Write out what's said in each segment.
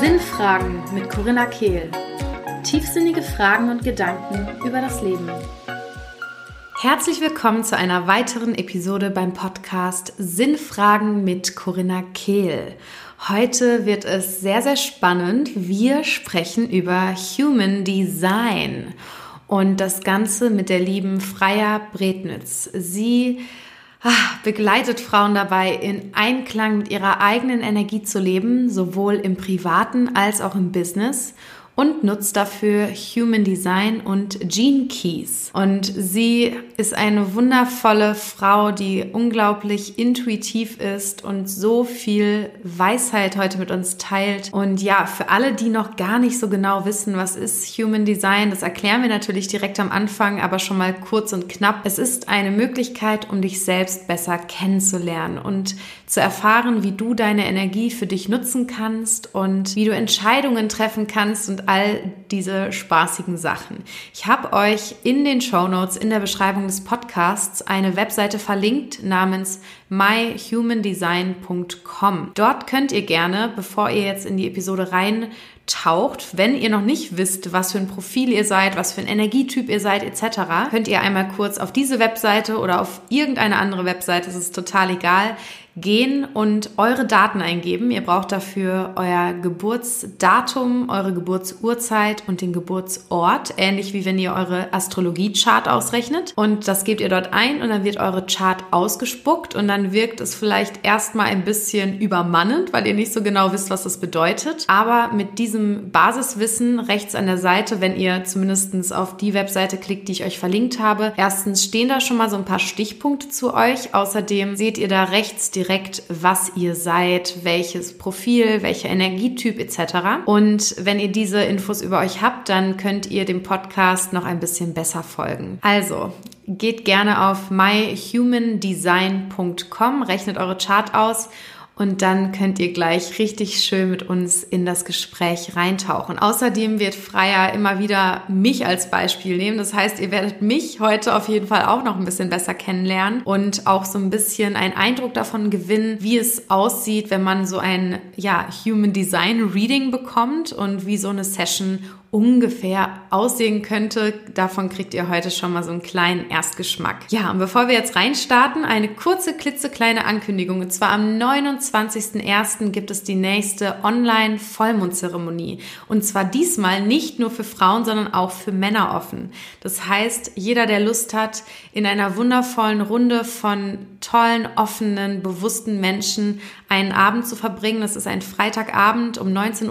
Sinnfragen mit Corinna Kehl. Tiefsinnige Fragen und Gedanken über das Leben. Herzlich willkommen zu einer weiteren Episode beim Podcast Sinnfragen mit Corinna Kehl. Heute wird es sehr, sehr spannend. Wir sprechen über Human Design und das Ganze mit der lieben Freya Brednitz. Sie Ah, begleitet Frauen dabei, in Einklang mit ihrer eigenen Energie zu leben, sowohl im privaten als auch im Business und nutzt dafür Human Design und Gene Keys. Und sie ist eine wundervolle Frau, die unglaublich intuitiv ist und so viel Weisheit heute mit uns teilt. Und ja, für alle, die noch gar nicht so genau wissen, was ist Human Design, das erklären wir natürlich direkt am Anfang, aber schon mal kurz und knapp. Es ist eine Möglichkeit, um dich selbst besser kennenzulernen und zu erfahren, wie du deine Energie für dich nutzen kannst und wie du Entscheidungen treffen kannst und all diese spaßigen Sachen. Ich habe euch in den Show Notes in der Beschreibung des Podcasts eine Webseite verlinkt namens myhumandesign.com. Dort könnt ihr gerne, bevor ihr jetzt in die Episode rein taucht, wenn ihr noch nicht wisst, was für ein Profil ihr seid, was für ein Energietyp ihr seid, etc., könnt ihr einmal kurz auf diese Webseite oder auf irgendeine andere Webseite, es ist total egal, gehen und eure Daten eingeben. Ihr braucht dafür euer Geburtsdatum, eure Geburtsurzeit und den Geburtsort, ähnlich wie wenn ihr eure Astrologie-Chart ausrechnet. Und das gebt ihr dort ein und dann wird eure Chart ausgespuckt und dann wirkt es vielleicht erstmal ein bisschen übermannend, weil ihr nicht so genau wisst, was das bedeutet. Aber mit diesem Basiswissen rechts an der Seite, wenn ihr zumindestens auf die Webseite klickt, die ich euch verlinkt habe, erstens stehen da schon mal so ein paar Stichpunkte zu euch. Außerdem seht ihr da rechts die direkt, was ihr seid, welches Profil, welcher Energietyp etc. Und wenn ihr diese Infos über euch habt, dann könnt ihr dem Podcast noch ein bisschen besser folgen. Also, geht gerne auf myhumandesign.com, rechnet eure Chart aus und dann könnt ihr gleich richtig schön mit uns in das Gespräch reintauchen. Außerdem wird Freier immer wieder mich als Beispiel nehmen. Das heißt, ihr werdet mich heute auf jeden Fall auch noch ein bisschen besser kennenlernen und auch so ein bisschen einen Eindruck davon gewinnen, wie es aussieht, wenn man so ein ja, Human Design Reading bekommt und wie so eine Session ungefähr aussehen könnte. Davon kriegt ihr heute schon mal so einen kleinen Erstgeschmack. Ja, und bevor wir jetzt reinstarten, eine kurze, klitzekleine Ankündigung. Und zwar am 29.01. gibt es die nächste Online-Vollmondzeremonie. Und zwar diesmal nicht nur für Frauen, sondern auch für Männer offen. Das heißt, jeder, der Lust hat, in einer wundervollen Runde von tollen, offenen, bewussten Menschen einen Abend zu verbringen. Das ist ein Freitagabend um 19.30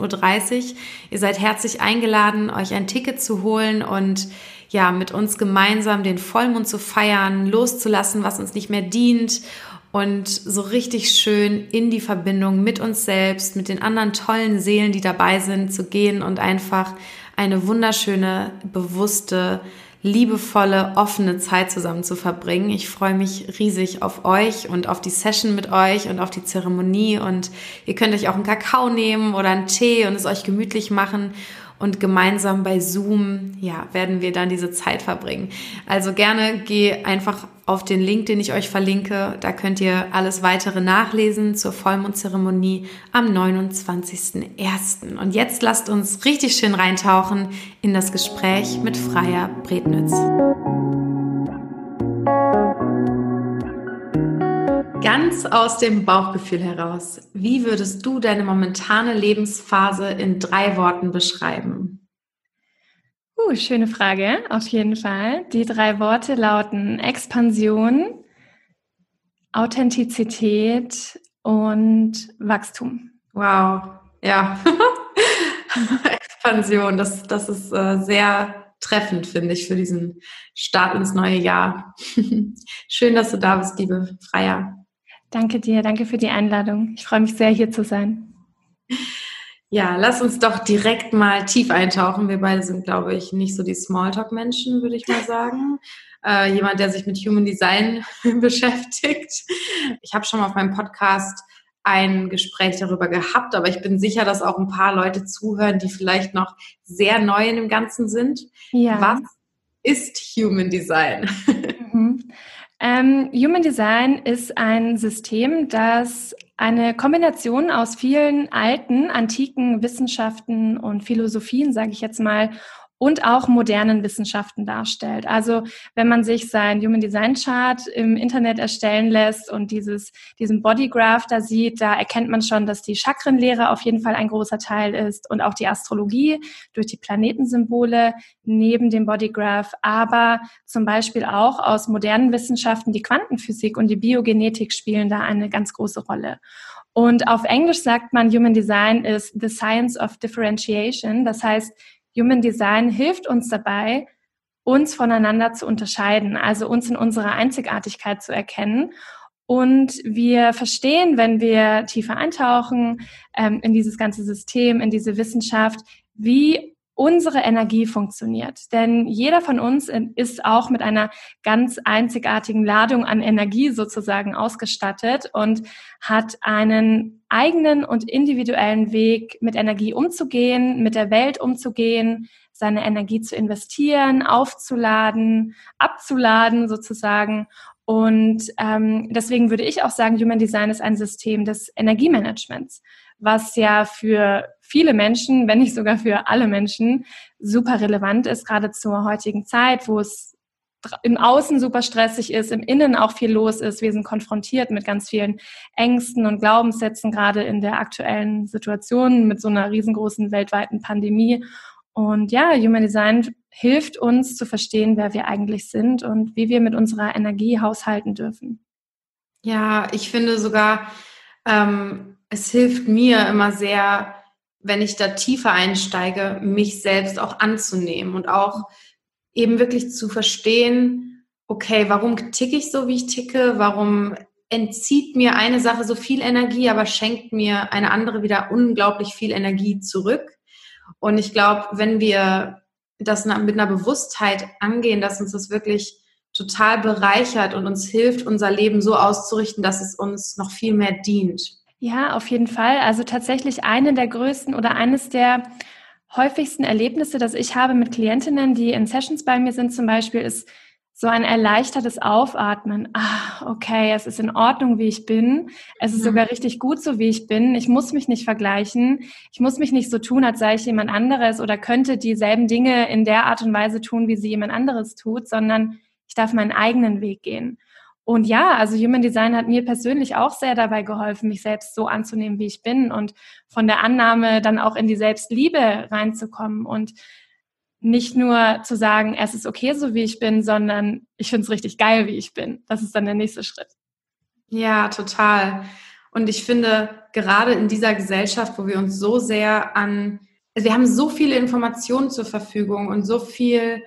Uhr. Ihr seid herzlich eingeladen euch ein Ticket zu holen und ja, mit uns gemeinsam den Vollmond zu feiern, loszulassen, was uns nicht mehr dient und so richtig schön in die Verbindung mit uns selbst, mit den anderen tollen Seelen, die dabei sind, zu gehen und einfach eine wunderschöne, bewusste, liebevolle, offene Zeit zusammen zu verbringen. Ich freue mich riesig auf euch und auf die Session mit euch und auf die Zeremonie und ihr könnt euch auch einen Kakao nehmen oder einen Tee und es euch gemütlich machen und gemeinsam bei Zoom, ja, werden wir dann diese Zeit verbringen. Also gerne geh einfach auf den Link, den ich euch verlinke. Da könnt ihr alles weitere nachlesen zur Vollmondzeremonie am 29.01. Und jetzt lasst uns richtig schön reintauchen in das Gespräch mit Freier Brednitz. Ganz aus dem Bauchgefühl heraus, wie würdest du deine momentane Lebensphase in drei Worten beschreiben? Uh, schöne Frage, auf jeden Fall. Die drei Worte lauten Expansion, Authentizität und Wachstum. Wow, ja. Expansion, das, das ist äh, sehr treffend, finde ich, für diesen Start ins neue Jahr. Schön, dass du da bist, liebe Freier. Danke dir, danke für die Einladung. Ich freue mich sehr, hier zu sein. Ja, lass uns doch direkt mal tief eintauchen. Wir beide sind, glaube ich, nicht so die Smalltalk-Menschen, würde ich mal sagen. Äh, jemand, der sich mit Human Design beschäftigt. Ich habe schon mal auf meinem Podcast ein Gespräch darüber gehabt, aber ich bin sicher, dass auch ein paar Leute zuhören, die vielleicht noch sehr neu in dem Ganzen sind. Ja. Was ist Human Design? Ähm, Human Design ist ein System, das eine Kombination aus vielen alten, antiken Wissenschaften und Philosophien, sage ich jetzt mal, und auch modernen Wissenschaften darstellt. Also wenn man sich sein Human Design Chart im Internet erstellen lässt und dieses, diesen Bodygraph da sieht, da erkennt man schon, dass die Chakrenlehre auf jeden Fall ein großer Teil ist und auch die Astrologie durch die Planetensymbole neben dem Bodygraph, aber zum Beispiel auch aus modernen Wissenschaften die Quantenphysik und die Biogenetik spielen da eine ganz große Rolle. Und auf Englisch sagt man, Human Design is the science of differentiation. Das heißt, Human Design hilft uns dabei, uns voneinander zu unterscheiden, also uns in unserer Einzigartigkeit zu erkennen. Und wir verstehen, wenn wir tiefer eintauchen ähm, in dieses ganze System, in diese Wissenschaft, wie unsere Energie funktioniert. Denn jeder von uns ist auch mit einer ganz einzigartigen Ladung an Energie sozusagen ausgestattet und hat einen eigenen und individuellen Weg, mit Energie umzugehen, mit der Welt umzugehen, seine Energie zu investieren, aufzuladen, abzuladen sozusagen. Und ähm, deswegen würde ich auch sagen, Human Design ist ein System des Energiemanagements, was ja für viele Menschen, wenn nicht sogar für alle Menschen, super relevant ist, gerade zur heutigen Zeit, wo es im Außen super stressig ist, im Innen auch viel los ist. Wir sind konfrontiert mit ganz vielen Ängsten und Glaubenssätzen, gerade in der aktuellen Situation mit so einer riesengroßen weltweiten Pandemie. Und ja, Human Design hilft uns zu verstehen, wer wir eigentlich sind und wie wir mit unserer Energie haushalten dürfen. Ja, ich finde sogar, ähm, es hilft mir immer sehr, wenn ich da tiefer einsteige, mich selbst auch anzunehmen und auch eben wirklich zu verstehen, okay, warum ticke ich so, wie ich ticke? Warum entzieht mir eine Sache so viel Energie, aber schenkt mir eine andere wieder unglaublich viel Energie zurück? Und ich glaube, wenn wir das mit einer Bewusstheit angehen, dass uns das wirklich total bereichert und uns hilft, unser Leben so auszurichten, dass es uns noch viel mehr dient. Ja, auf jeden Fall. Also tatsächlich eine der größten oder eines der häufigsten Erlebnisse, das ich habe mit Klientinnen, die in Sessions bei mir sind zum Beispiel, ist so ein erleichtertes Aufatmen. Ah, okay, es ist in Ordnung, wie ich bin. Es ist mhm. sogar richtig gut, so wie ich bin. Ich muss mich nicht vergleichen. Ich muss mich nicht so tun, als sei ich jemand anderes oder könnte dieselben Dinge in der Art und Weise tun, wie sie jemand anderes tut, sondern ich darf meinen eigenen Weg gehen. Und ja, also Human Design hat mir persönlich auch sehr dabei geholfen, mich selbst so anzunehmen, wie ich bin und von der Annahme dann auch in die Selbstliebe reinzukommen und nicht nur zu sagen, es ist okay, so wie ich bin, sondern ich finde es richtig geil, wie ich bin. Das ist dann der nächste Schritt. Ja, total. Und ich finde, gerade in dieser Gesellschaft, wo wir uns so sehr an, also wir haben so viele Informationen zur Verfügung und so viel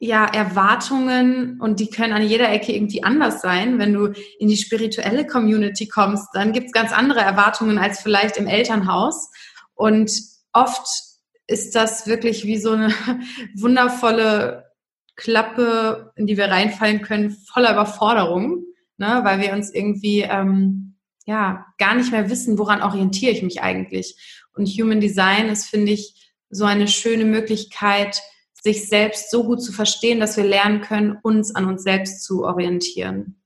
ja, Erwartungen und die können an jeder Ecke irgendwie anders sein. Wenn du in die spirituelle Community kommst, dann gibt's ganz andere Erwartungen als vielleicht im Elternhaus. Und oft ist das wirklich wie so eine wundervolle Klappe, in die wir reinfallen können, voller Überforderung, ne? weil wir uns irgendwie ähm, ja gar nicht mehr wissen, woran orientiere ich mich eigentlich. Und Human Design ist, finde ich, so eine schöne Möglichkeit, sich selbst so gut zu verstehen, dass wir lernen können, uns an uns selbst zu orientieren.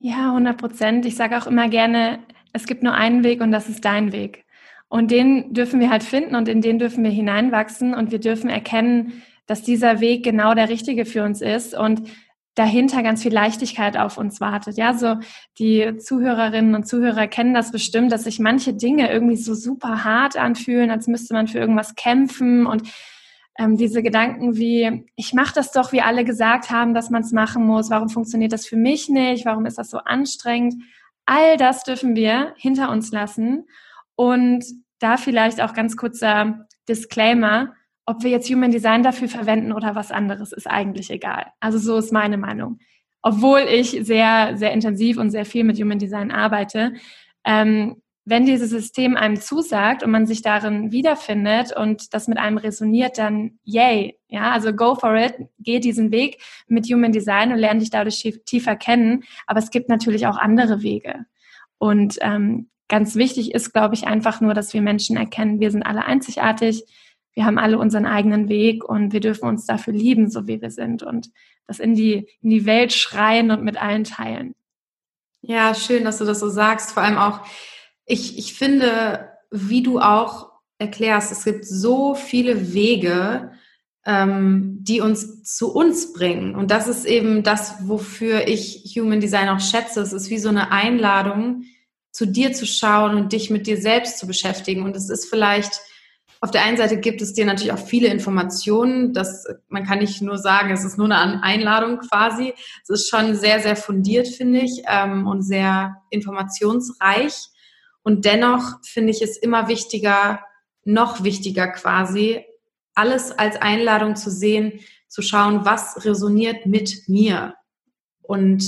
Ja, 100 Prozent. Ich sage auch immer gerne, es gibt nur einen Weg und das ist dein Weg. Und den dürfen wir halt finden und in den dürfen wir hineinwachsen und wir dürfen erkennen, dass dieser Weg genau der richtige für uns ist und dahinter ganz viel Leichtigkeit auf uns wartet. Ja, so die Zuhörerinnen und Zuhörer kennen das bestimmt, dass sich manche Dinge irgendwie so super hart anfühlen, als müsste man für irgendwas kämpfen und ähm, diese Gedanken wie, ich mache das doch, wie alle gesagt haben, dass man es machen muss, warum funktioniert das für mich nicht, warum ist das so anstrengend, all das dürfen wir hinter uns lassen und da vielleicht auch ganz kurzer Disclaimer, ob wir jetzt Human Design dafür verwenden oder was anderes, ist eigentlich egal. Also so ist meine Meinung. Obwohl ich sehr, sehr intensiv und sehr viel mit Human Design arbeite, ähm, wenn dieses System einem zusagt und man sich darin wiederfindet und das mit einem resoniert, dann yay, ja, also go for it, geh diesen Weg mit Human Design und lerne dich dadurch tiefer kennen. Aber es gibt natürlich auch andere Wege. Und ähm, ganz wichtig ist, glaube ich, einfach nur, dass wir Menschen erkennen, wir sind alle einzigartig, wir haben alle unseren eigenen Weg und wir dürfen uns dafür lieben, so wie wir sind und das in die, in die Welt schreien und mit allen teilen. Ja, schön, dass du das so sagst. Vor allem auch, ich, ich finde, wie du auch erklärst, es gibt so viele Wege, ähm, die uns zu uns bringen. Und das ist eben das, wofür ich Human Design auch schätze. Es ist wie so eine Einladung, zu dir zu schauen und dich mit dir selbst zu beschäftigen. Und es ist vielleicht, auf der einen Seite gibt es dir natürlich auch viele Informationen. Das, man kann nicht nur sagen, es ist nur eine Einladung quasi. Es ist schon sehr, sehr fundiert, finde ich, ähm, und sehr informationsreich. Und dennoch finde ich es immer wichtiger, noch wichtiger quasi, alles als Einladung zu sehen, zu schauen, was resoniert mit mir. Und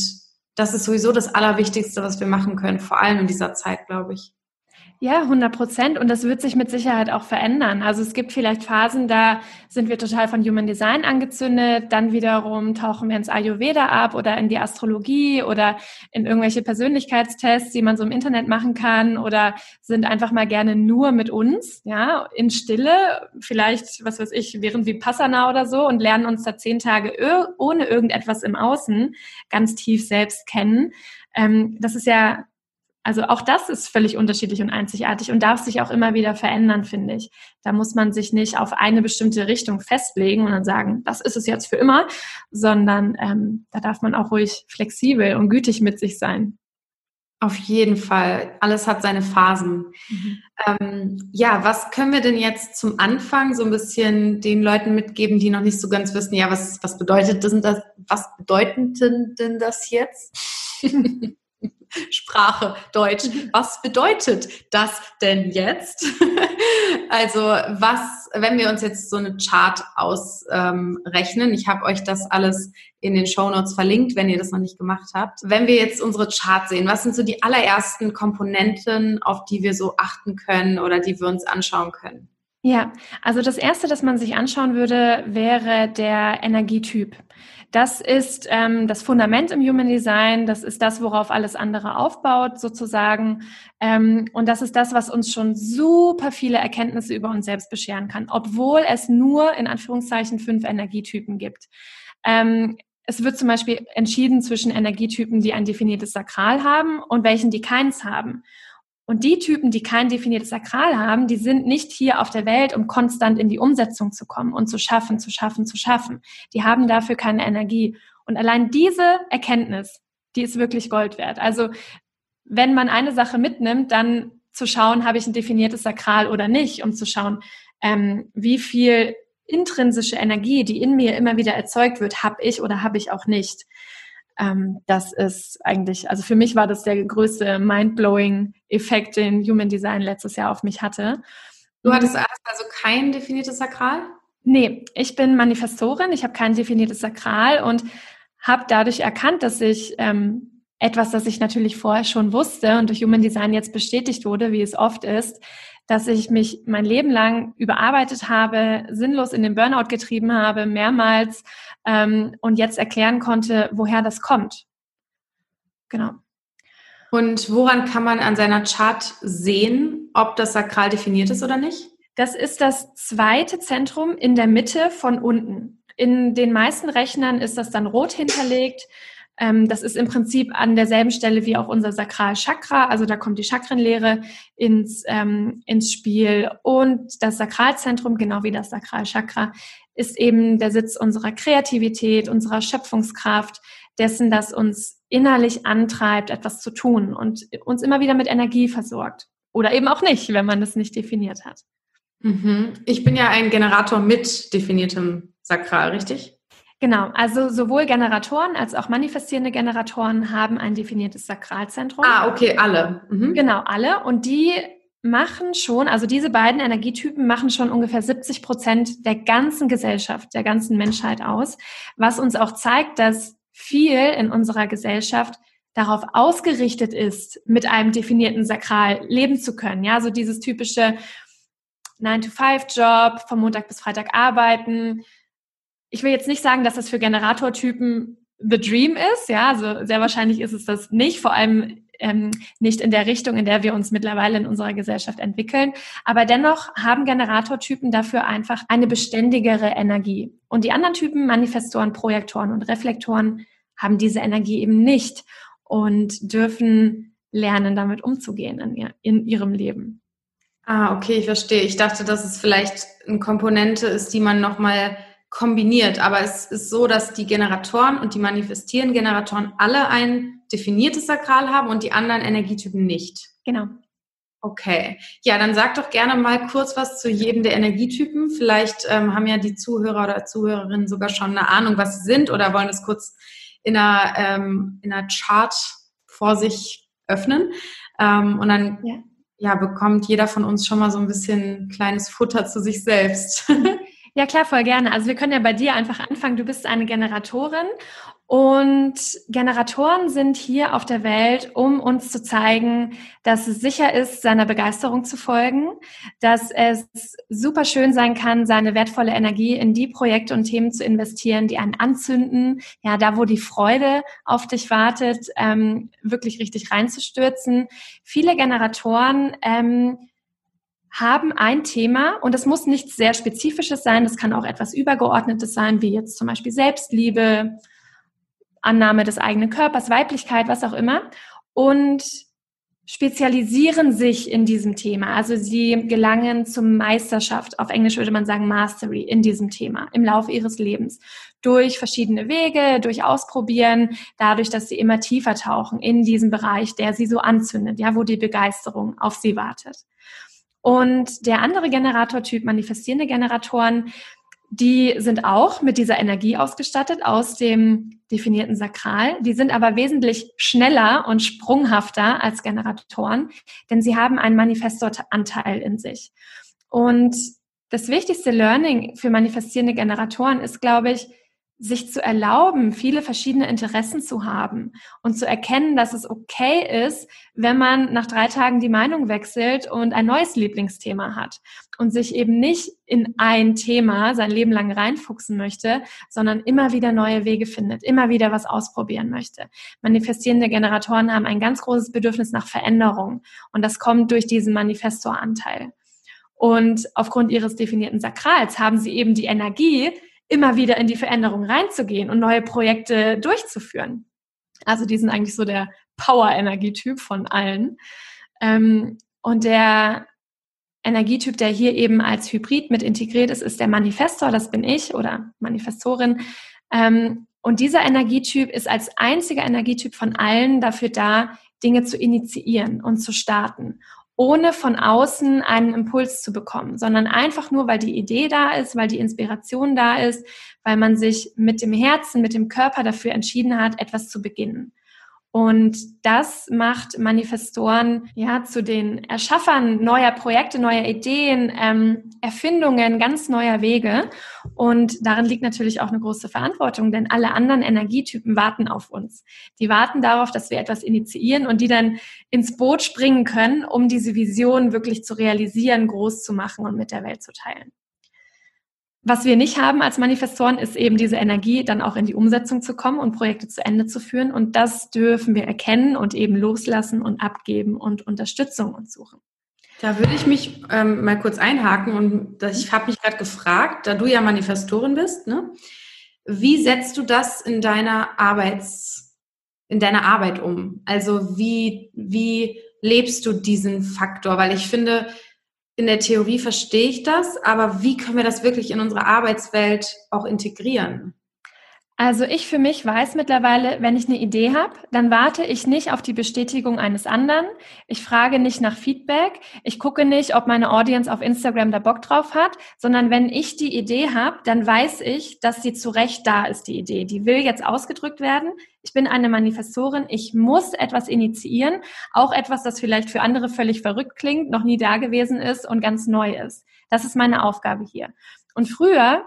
das ist sowieso das Allerwichtigste, was wir machen können, vor allem in dieser Zeit, glaube ich. Ja, 100 Prozent. Und das wird sich mit Sicherheit auch verändern. Also es gibt vielleicht Phasen, da sind wir total von Human Design angezündet. Dann wiederum tauchen wir ins Ayurveda ab oder in die Astrologie oder in irgendwelche Persönlichkeitstests, die man so im Internet machen kann oder sind einfach mal gerne nur mit uns, ja, in Stille. Vielleicht, was weiß ich, während wie Passana oder so und lernen uns da zehn Tage ohne irgendetwas im Außen ganz tief selbst kennen. Ähm, das ist ja also auch das ist völlig unterschiedlich und einzigartig und darf sich auch immer wieder verändern, finde ich. Da muss man sich nicht auf eine bestimmte Richtung festlegen und dann sagen, das ist es jetzt für immer, sondern ähm, da darf man auch ruhig flexibel und gütig mit sich sein. Auf jeden Fall. Alles hat seine Phasen. Mhm. Ähm, ja, was können wir denn jetzt zum Anfang so ein bisschen den Leuten mitgeben, die noch nicht so ganz wissen, ja, was, was bedeutet das, was bedeutet denn das jetzt? Sprache Deutsch. Was bedeutet das denn jetzt? also was, wenn wir uns jetzt so eine Chart ausrechnen, ähm, ich habe euch das alles in den Show Notes verlinkt, wenn ihr das noch nicht gemacht habt. Wenn wir jetzt unsere Chart sehen, was sind so die allerersten Komponenten, auf die wir so achten können oder die wir uns anschauen können? Ja, also das Erste, das man sich anschauen würde, wäre der Energietyp. Das ist ähm, das Fundament im Human Design. Das ist das, worauf alles andere aufbaut, sozusagen. Ähm, und das ist das, was uns schon super viele Erkenntnisse über uns selbst bescheren kann, obwohl es nur in Anführungszeichen fünf Energietypen gibt. Ähm, es wird zum Beispiel entschieden zwischen Energietypen, die ein definiertes Sakral haben und welchen, die keins haben. Und die Typen, die kein definiertes Sakral haben, die sind nicht hier auf der Welt, um konstant in die Umsetzung zu kommen und zu schaffen, zu schaffen, zu schaffen. Die haben dafür keine Energie. Und allein diese Erkenntnis, die ist wirklich Gold wert. Also wenn man eine Sache mitnimmt, dann zu schauen, habe ich ein definiertes Sakral oder nicht, um zu schauen, ähm, wie viel intrinsische Energie, die in mir immer wieder erzeugt wird, habe ich oder habe ich auch nicht ähm, das ist eigentlich, also für mich war das der größte mind-blowing Effekt, den Human Design letztes Jahr auf mich hatte. Du hattest also kein definiertes Sakral? Nee, ich bin Manifestorin, ich habe kein definiertes Sakral und habe dadurch erkannt, dass ich ähm, etwas, das ich natürlich vorher schon wusste und durch Human Design jetzt bestätigt wurde, wie es oft ist, dass ich mich mein Leben lang überarbeitet habe, sinnlos in den Burnout getrieben habe, mehrmals ähm, und jetzt erklären konnte, woher das kommt. Genau. Und woran kann man an seiner Chart sehen, ob das sakral definiert ist oder nicht? Das ist das zweite Zentrum in der Mitte von unten. In den meisten Rechnern ist das dann rot hinterlegt. Ähm, das ist im Prinzip an derselben Stelle wie auch unser Sakralchakra. Also da kommt die Chakrenlehre ins, ähm, ins Spiel. Und das Sakralzentrum, genau wie das Sakralchakra, ist eben der Sitz unserer Kreativität, unserer Schöpfungskraft, dessen, das uns innerlich antreibt, etwas zu tun und uns immer wieder mit Energie versorgt. Oder eben auch nicht, wenn man das nicht definiert hat. Mhm. Ich bin ja ein Generator mit definiertem Sakral, richtig? Genau, also sowohl Generatoren als auch manifestierende Generatoren haben ein definiertes Sakralzentrum. Ah, okay, alle. Mhm. Genau, alle. Und die machen schon, also diese beiden Energietypen machen schon ungefähr 70 Prozent der ganzen Gesellschaft, der ganzen Menschheit aus, was uns auch zeigt, dass viel in unserer Gesellschaft darauf ausgerichtet ist, mit einem definierten Sakral leben zu können. Ja, so dieses typische 9-to-5-Job, vom Montag bis Freitag arbeiten. Ich will jetzt nicht sagen, dass das für Generatortypen the dream ist. Ja, also sehr wahrscheinlich ist es das nicht. Vor allem ähm, nicht in der Richtung, in der wir uns mittlerweile in unserer Gesellschaft entwickeln. Aber dennoch haben Generatortypen dafür einfach eine beständigere Energie. Und die anderen Typen, Manifestoren, Projektoren und Reflektoren, haben diese Energie eben nicht und dürfen lernen, damit umzugehen in, ihr, in ihrem Leben. Ah, okay, ich verstehe. Ich dachte, dass es vielleicht eine Komponente ist, die man nochmal kombiniert. Aber es ist so, dass die Generatoren und die manifestierenden Generatoren alle ein definiertes Sakral haben und die anderen Energietypen nicht. Genau. Okay. Ja, dann sag doch gerne mal kurz was zu jedem der Energietypen. Vielleicht ähm, haben ja die Zuhörer oder Zuhörerinnen sogar schon eine Ahnung, was sie sind oder wollen es kurz in einer, ähm, in einer Chart vor sich öffnen. Ähm, und dann ja. ja. bekommt jeder von uns schon mal so ein bisschen kleines Futter zu sich selbst. Ja, klar, voll gerne. Also wir können ja bei dir einfach anfangen. Du bist eine Generatorin und Generatoren sind hier auf der Welt, um uns zu zeigen, dass es sicher ist, seiner Begeisterung zu folgen, dass es super schön sein kann, seine wertvolle Energie in die Projekte und Themen zu investieren, die einen anzünden, ja, da wo die Freude auf dich wartet, ähm, wirklich richtig reinzustürzen. Viele Generatoren ähm, haben ein Thema und es muss nichts sehr Spezifisches sein, das kann auch etwas Übergeordnetes sein, wie jetzt zum Beispiel Selbstliebe, Annahme des eigenen Körpers, Weiblichkeit, was auch immer und spezialisieren sich in diesem Thema. Also sie gelangen zum Meisterschaft, auf Englisch würde man sagen Mastery in diesem Thema im Laufe ihres Lebens. Durch verschiedene Wege, durch Ausprobieren, dadurch, dass sie immer tiefer tauchen in diesem Bereich, der sie so anzündet, ja, wo die Begeisterung auf sie wartet. Und der andere Generatortyp, manifestierende Generatoren, die sind auch mit dieser Energie ausgestattet aus dem definierten Sakral. Die sind aber wesentlich schneller und sprunghafter als Generatoren, denn sie haben einen Manifestoranteil in sich. Und das wichtigste Learning für manifestierende Generatoren ist, glaube ich, sich zu erlauben, viele verschiedene Interessen zu haben und zu erkennen, dass es okay ist, wenn man nach drei Tagen die Meinung wechselt und ein neues Lieblingsthema hat und sich eben nicht in ein Thema sein Leben lang reinfuchsen möchte, sondern immer wieder neue Wege findet, immer wieder was ausprobieren möchte. Manifestierende Generatoren haben ein ganz großes Bedürfnis nach Veränderung und das kommt durch diesen Manifestoranteil. Und aufgrund ihres definierten Sakrals haben sie eben die Energie, immer wieder in die Veränderung reinzugehen und neue Projekte durchzuführen. Also die sind eigentlich so der Power-Energietyp von allen. Ähm, und der Energietyp, der hier eben als Hybrid mit integriert ist, ist der Manifestor, das bin ich oder Manifestorin. Ähm, und dieser Energietyp ist als einziger Energietyp von allen dafür da, Dinge zu initiieren und zu starten ohne von außen einen Impuls zu bekommen, sondern einfach nur, weil die Idee da ist, weil die Inspiration da ist, weil man sich mit dem Herzen, mit dem Körper dafür entschieden hat, etwas zu beginnen. Und das macht Manifestoren ja zu den Erschaffern neuer Projekte, neuer Ideen, ähm, Erfindungen, ganz neuer Wege. Und darin liegt natürlich auch eine große Verantwortung, denn alle anderen Energietypen warten auf uns. Die warten darauf, dass wir etwas initiieren und die dann ins Boot springen können, um diese Vision wirklich zu realisieren, groß zu machen und mit der Welt zu teilen. Was wir nicht haben als Manifestoren, ist eben diese Energie, dann auch in die Umsetzung zu kommen und Projekte zu Ende zu führen. Und das dürfen wir erkennen und eben loslassen und abgeben und Unterstützung uns suchen. Da würde ich mich ähm, mal kurz einhaken und ich habe mich gerade gefragt, da du ja Manifestorin bist, ne, wie setzt du das in deiner Arbeits, in deiner Arbeit um? Also wie, wie lebst du diesen Faktor? Weil ich finde, in der Theorie verstehe ich das, aber wie können wir das wirklich in unsere Arbeitswelt auch integrieren? Also ich für mich weiß mittlerweile, wenn ich eine Idee habe, dann warte ich nicht auf die Bestätigung eines anderen. Ich frage nicht nach Feedback. Ich gucke nicht, ob meine Audience auf Instagram da Bock drauf hat, sondern wenn ich die Idee habe, dann weiß ich, dass sie zu Recht da ist, die Idee. Die will jetzt ausgedrückt werden. Ich bin eine Manifestorin. Ich muss etwas initiieren. Auch etwas, das vielleicht für andere völlig verrückt klingt, noch nie da gewesen ist und ganz neu ist. Das ist meine Aufgabe hier. Und früher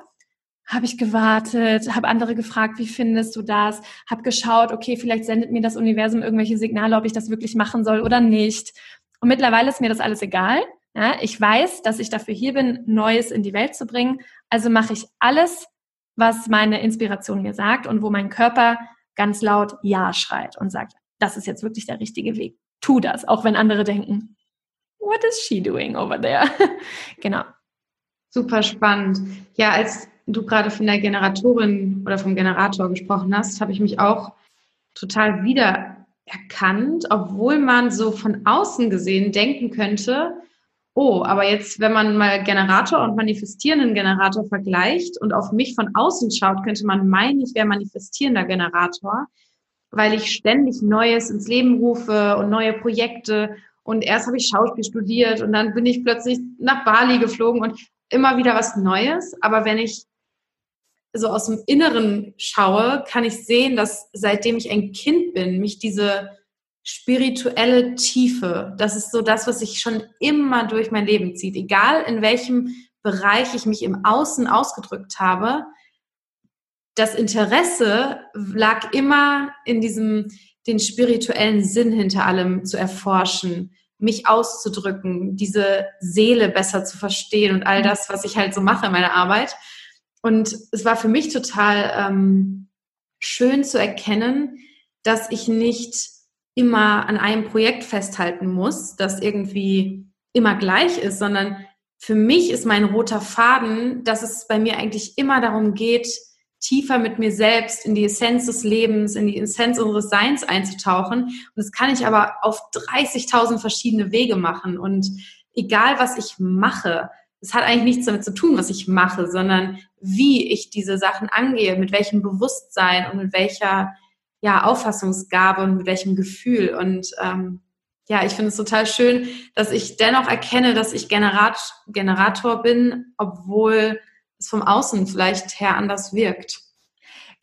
habe ich gewartet, habe andere gefragt, wie findest du das? Habe geschaut, okay, vielleicht sendet mir das Universum irgendwelche Signale, ob ich das wirklich machen soll oder nicht. Und mittlerweile ist mir das alles egal. Ja, ich weiß, dass ich dafür hier bin, Neues in die Welt zu bringen. Also mache ich alles, was meine Inspiration mir sagt und wo mein Körper ganz laut Ja schreit und sagt, das ist jetzt wirklich der richtige Weg. tu das, auch wenn andere denken, what is she doing over there? genau. Super spannend. Ja, als du gerade von der Generatorin oder vom Generator gesprochen hast, habe ich mich auch total wiedererkannt, obwohl man so von außen gesehen denken könnte, oh, aber jetzt, wenn man mal Generator und manifestierenden Generator vergleicht und auf mich von außen schaut, könnte man meinen, ich wäre manifestierender Generator, weil ich ständig Neues ins Leben rufe und neue Projekte. Und erst habe ich Schauspiel studiert und dann bin ich plötzlich nach Bali geflogen und immer wieder was Neues. Aber wenn ich so aus dem Inneren schaue, kann ich sehen, dass seitdem ich ein Kind bin, mich diese spirituelle Tiefe, das ist so das, was sich schon immer durch mein Leben zieht. Egal in welchem Bereich ich mich im Außen ausgedrückt habe, das Interesse lag immer in diesem, den spirituellen Sinn hinter allem zu erforschen, mich auszudrücken, diese Seele besser zu verstehen und all das, was ich halt so mache in meiner Arbeit. Und es war für mich total ähm, schön zu erkennen, dass ich nicht immer an einem Projekt festhalten muss, das irgendwie immer gleich ist, sondern für mich ist mein roter Faden, dass es bei mir eigentlich immer darum geht, tiefer mit mir selbst in die Essenz des Lebens, in die Essenz unseres Seins einzutauchen. Und das kann ich aber auf 30.000 verschiedene Wege machen. Und egal, was ich mache, es hat eigentlich nichts damit zu tun, was ich mache, sondern wie ich diese Sachen angehe, mit welchem Bewusstsein und mit welcher ja, Auffassungsgabe und mit welchem Gefühl. Und ähm, ja, ich finde es total schön, dass ich dennoch erkenne, dass ich Generat Generator bin, obwohl es vom Außen vielleicht her anders wirkt.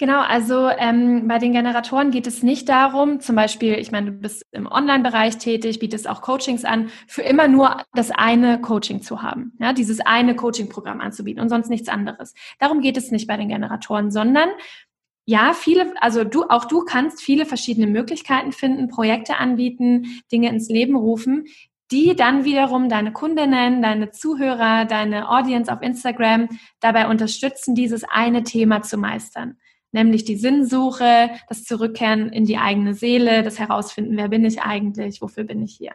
Genau, also ähm, bei den Generatoren geht es nicht darum, zum Beispiel, ich meine, du bist im Online-Bereich tätig, bietest auch Coachings an, für immer nur das eine Coaching zu haben, ja, dieses eine Coaching-Programm anzubieten und sonst nichts anderes. Darum geht es nicht bei den Generatoren, sondern ja, viele, also du, auch du kannst viele verschiedene Möglichkeiten finden, Projekte anbieten, Dinge ins Leben rufen, die dann wiederum deine Kundinnen, deine Zuhörer, deine Audience auf Instagram dabei unterstützen, dieses eine Thema zu meistern nämlich die Sinnsuche, das Zurückkehren in die eigene Seele, das Herausfinden, wer bin ich eigentlich, wofür bin ich hier.